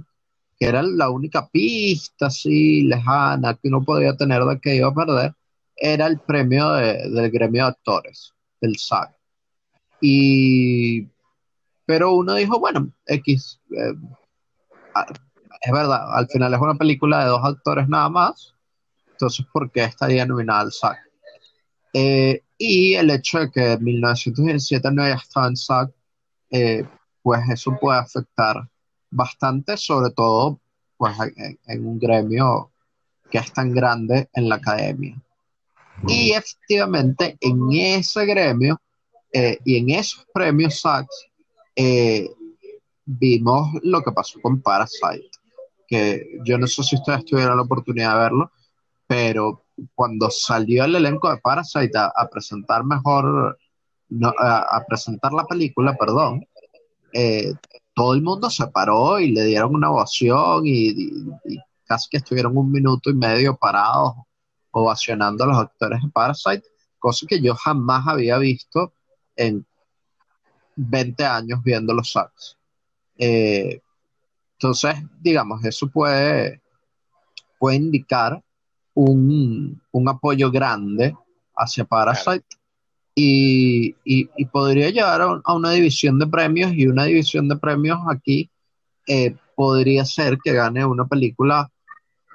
que era la única pista así lejana que uno podía tener de que iba a perder, era el premio del gremio de actores, el SAG. Y, pero uno dijo, bueno, X, eh, es verdad, al final es una película de dos actores nada más, entonces, ¿por qué estaría nominada al SAG? Eh, y el hecho de que en 1917 no haya estado en SAG, eh, pues eso puede afectar bastante, sobre todo pues, en, un gremio que es tan grande en la academia. Y efectivamente, en ese gremio eh, y en esos premios SAGs, vimos lo que pasó con Parasite, que yo no sé si ustedes tuvieron la oportunidad de verlo, pero cuando salió el elenco de Parasite a, presentar mejor, a, presentar la película, perdón, eh, todo el mundo se paró y le dieron una ovación y, casi que estuvieron un minuto y medio parados ovacionando a los actores de Parasite, cosa que yo jamás había visto en 20 años viendo los SACs. Eh, entonces, digamos, eso puede, puede indicar un, apoyo grande hacia Parasite y, podría llevar a, una división de premios y una división de premios aquí eh, podría ser que gane una película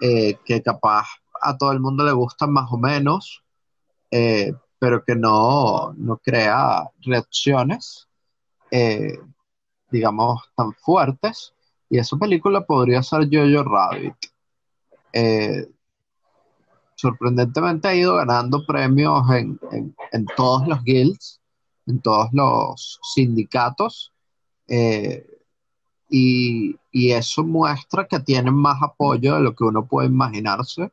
eh, que capaz a todo el mundo le gusta más o menos, eh, pero que no, no crea reacciones, digamos, tan fuertes. Y esa película podría ser Jojo Rabbit sorprendentemente ha ido ganando premios en, todos los guilds, en todos los sindicatos, eh, y, eso muestra que tienen más apoyo de lo que uno puede imaginarse,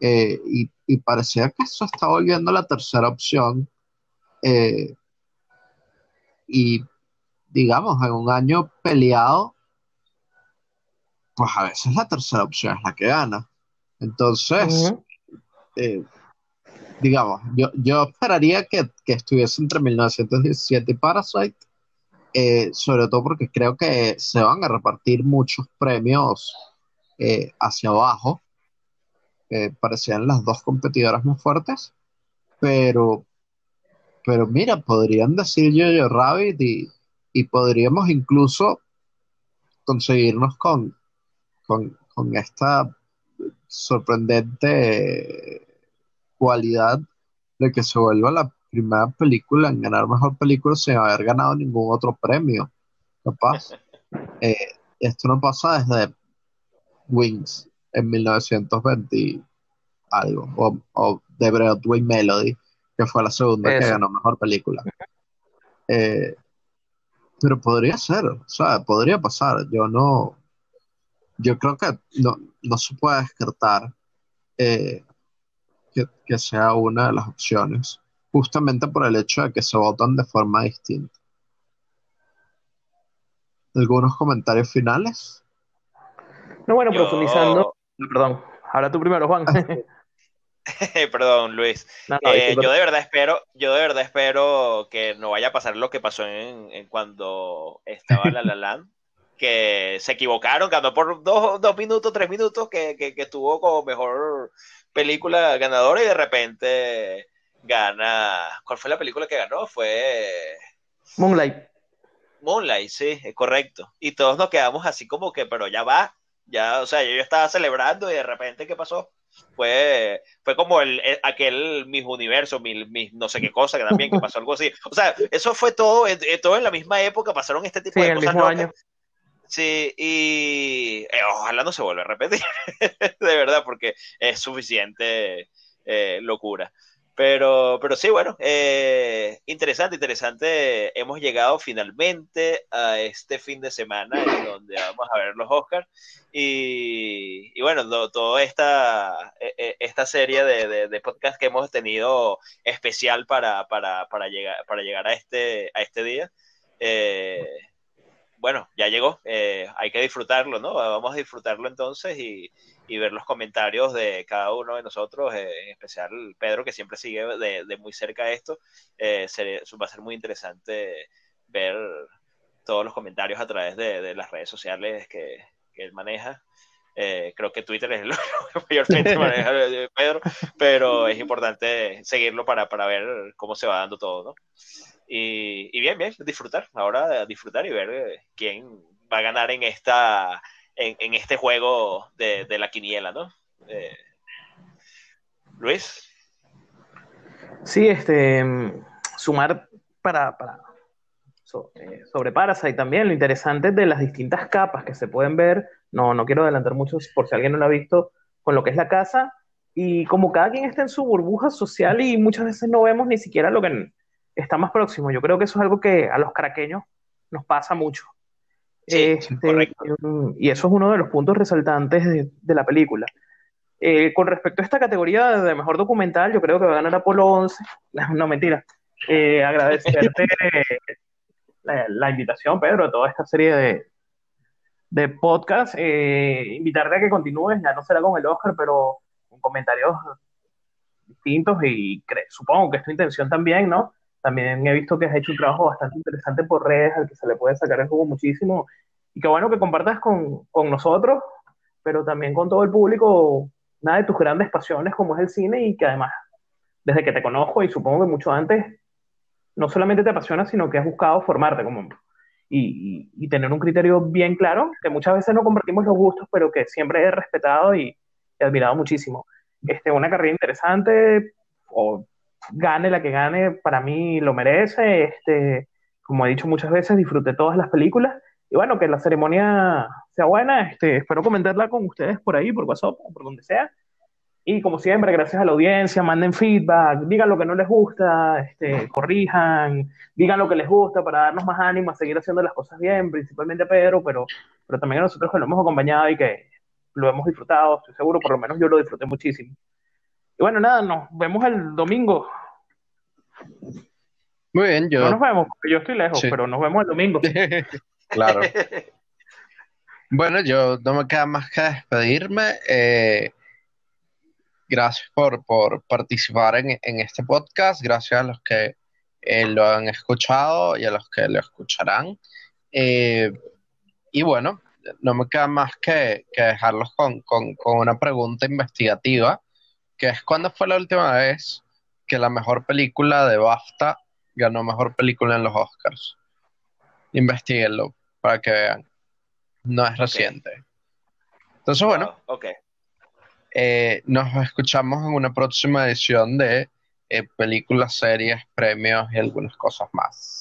eh, y, y, parecía que eso está volviendo la tercera opción, eh, y digamos, en un año peleado, pues a veces la tercera opción es la que gana. Entonces, eh, digamos, yo, yo esperaría que, estuviese entre 1917 y Parasite, eh, sobre todo porque creo que se van a repartir muchos premios eh, hacia abajo. Parecían las dos competidoras más fuertes, pero, pero mira, podrían decir Yo-Yo Rabbit y, y podríamos incluso conseguirnos con, con, con esta sorprendente cualidad de que se vuelva la primera película en ganar mejor película sin haber ganado ningún otro premio. Capaz. Eh, esto no pasa desde Wings en 1920 algo, o, o The Broadway Melody, que fue la segunda que ganó mejor película. Eh, pero podría ser, o sea, podría pasar. Yo no, yo creo que no, no se puede descartar eh, que, sea una de las opciones, justamente por el hecho de que se votan de forma distinta. ¿Algunos comentarios finales? No, bueno, profundizando. Perdón, ahora tú primero, Juan. Perdón, Luis. Eh, yo de verdad espero, yo de verdad espero que no vaya a pasar lo que pasó en, cuando estaba La La Land, que se equivocaron, ganó por dos, dos minutos, tres minutos, que, que, que, estuvo como mejor película ganadora y de repente gana. ¿Cuál fue la película que ganó? Fue. Moonlight. Moonlight, sí, es correcto. Y todos nos quedamos así como que, pero ya va, ya, o sea, yo, estaba celebrando y de repente, ¿qué pasó? Fue, fue como el, aquel mis universo, mis, no sé qué cosa, que también que pasó algo así. O sea, eso fue todo, todo en la misma época, pasaron este tipo de cosas. Año. Sí, y eh, ojalá no se vuelva a repetir, de verdad, porque es suficiente eh, locura. Pero, pero sí, bueno, eh, interesante, interesante. Hemos llegado finalmente a este fin de semana en donde vamos a ver los Oscars. Y, y bueno, toda esta, e, e, esta serie de, de, podcast que hemos tenido especial para, para, para, llegar, para llegar a este, a este día. Eh, bueno, ya llegó, eh, hay que disfrutarlo, ¿no? Vamos a disfrutarlo entonces y, ver los comentarios de cada uno de nosotros, eh, en especial Pedro, que siempre sigue de, muy cerca esto. Eh, va a ser muy interesante ver todos los comentarios a través de, las redes sociales que, él maneja. Eh, creo que Twitter es lo que mayormente maneja Pedro, pero es importante seguirlo para, para ver cómo se va dando todo, ¿no? Y, y, bien, bien, disfrutar, ahora disfrutar y ver eh, quién va a ganar en, esta, en, este juego de, la quiniela, ¿no? Eh, Luis. Sí, este, sumar para, para eh, sobre Parasite también, lo interesante de las distintas capas que se pueden ver, no, no quiero adelantar mucho por si alguien no lo ha visto, con lo que es la casa, y como cada quien está en su burbuja social y muchas veces no vemos ni siquiera lo que está más próximo, yo creo que eso es algo que a los caraqueños nos pasa mucho. Este, y eso es uno de los puntos resaltantes de, la película. Eh, con respecto a esta categoría de mejor documental, yo creo que va a ganar Apolo 11. No, mentira. Eh, agradecerte la, invitación, Pedro, a toda esta serie de, de podcast. Eh, invitarte a que continúes, ya no será con el Oscar, pero con comentarios distintos y supongo que es tu intención también, ¿no? También he visto que has hecho un trabajo bastante interesante por redes al que se le puede sacar el juego muchísimo y qué bueno que compartas con, con nosotros, pero también con todo el público, una de tus grandes pasiones como es el cine y que además, desde que te conozco y supongo que mucho antes, no solamente te apasiona, sino que has buscado formarte como y, y, tener un criterio bien claro, que muchas veces no compartimos los gustos, pero que siempre he respetado y he admirado muchísimo. Este, una carrera interesante, o gane la que gane, para mí lo merece. Este, como he dicho muchas veces, disfruté todas las películas. Y bueno, que la ceremonia sea buena. Este, espero comentarla con ustedes por ahí, por WhatsApp, por donde sea. Y como siempre, gracias a la audiencia, manden feedback, digan lo que no les gusta, este, corrijan, digan lo que les gusta para darnos más ánimo a seguir haciendo las cosas bien, principalmente a Pedro, pero, pero también a nosotros que lo hemos acompañado y que lo hemos disfrutado, estoy seguro, por lo menos yo lo disfruté muchísimo. Y bueno, nada, nos vemos el domingo. Muy bien, yo. No nos vemos, porque yo estoy lejos, pero nos vemos el domingo. claro. bueno, yo no me queda más que despedirme. Eh, gracias por, participar en, este podcast, gracias a los que eh, lo han escuchado y a los que lo escucharán. Eh, y bueno, no me queda más que, dejarlos con, una pregunta investigativa, que es ¿cuándo fue la última vez que la mejor película de BAFTA ganó mejor película en los Oscars? Investíguenlo para que vean. No es reciente. Entonces, bueno. okay. Eh, nos escuchamos en una próxima edición de eh, películas, series, premios y algunas cosas más.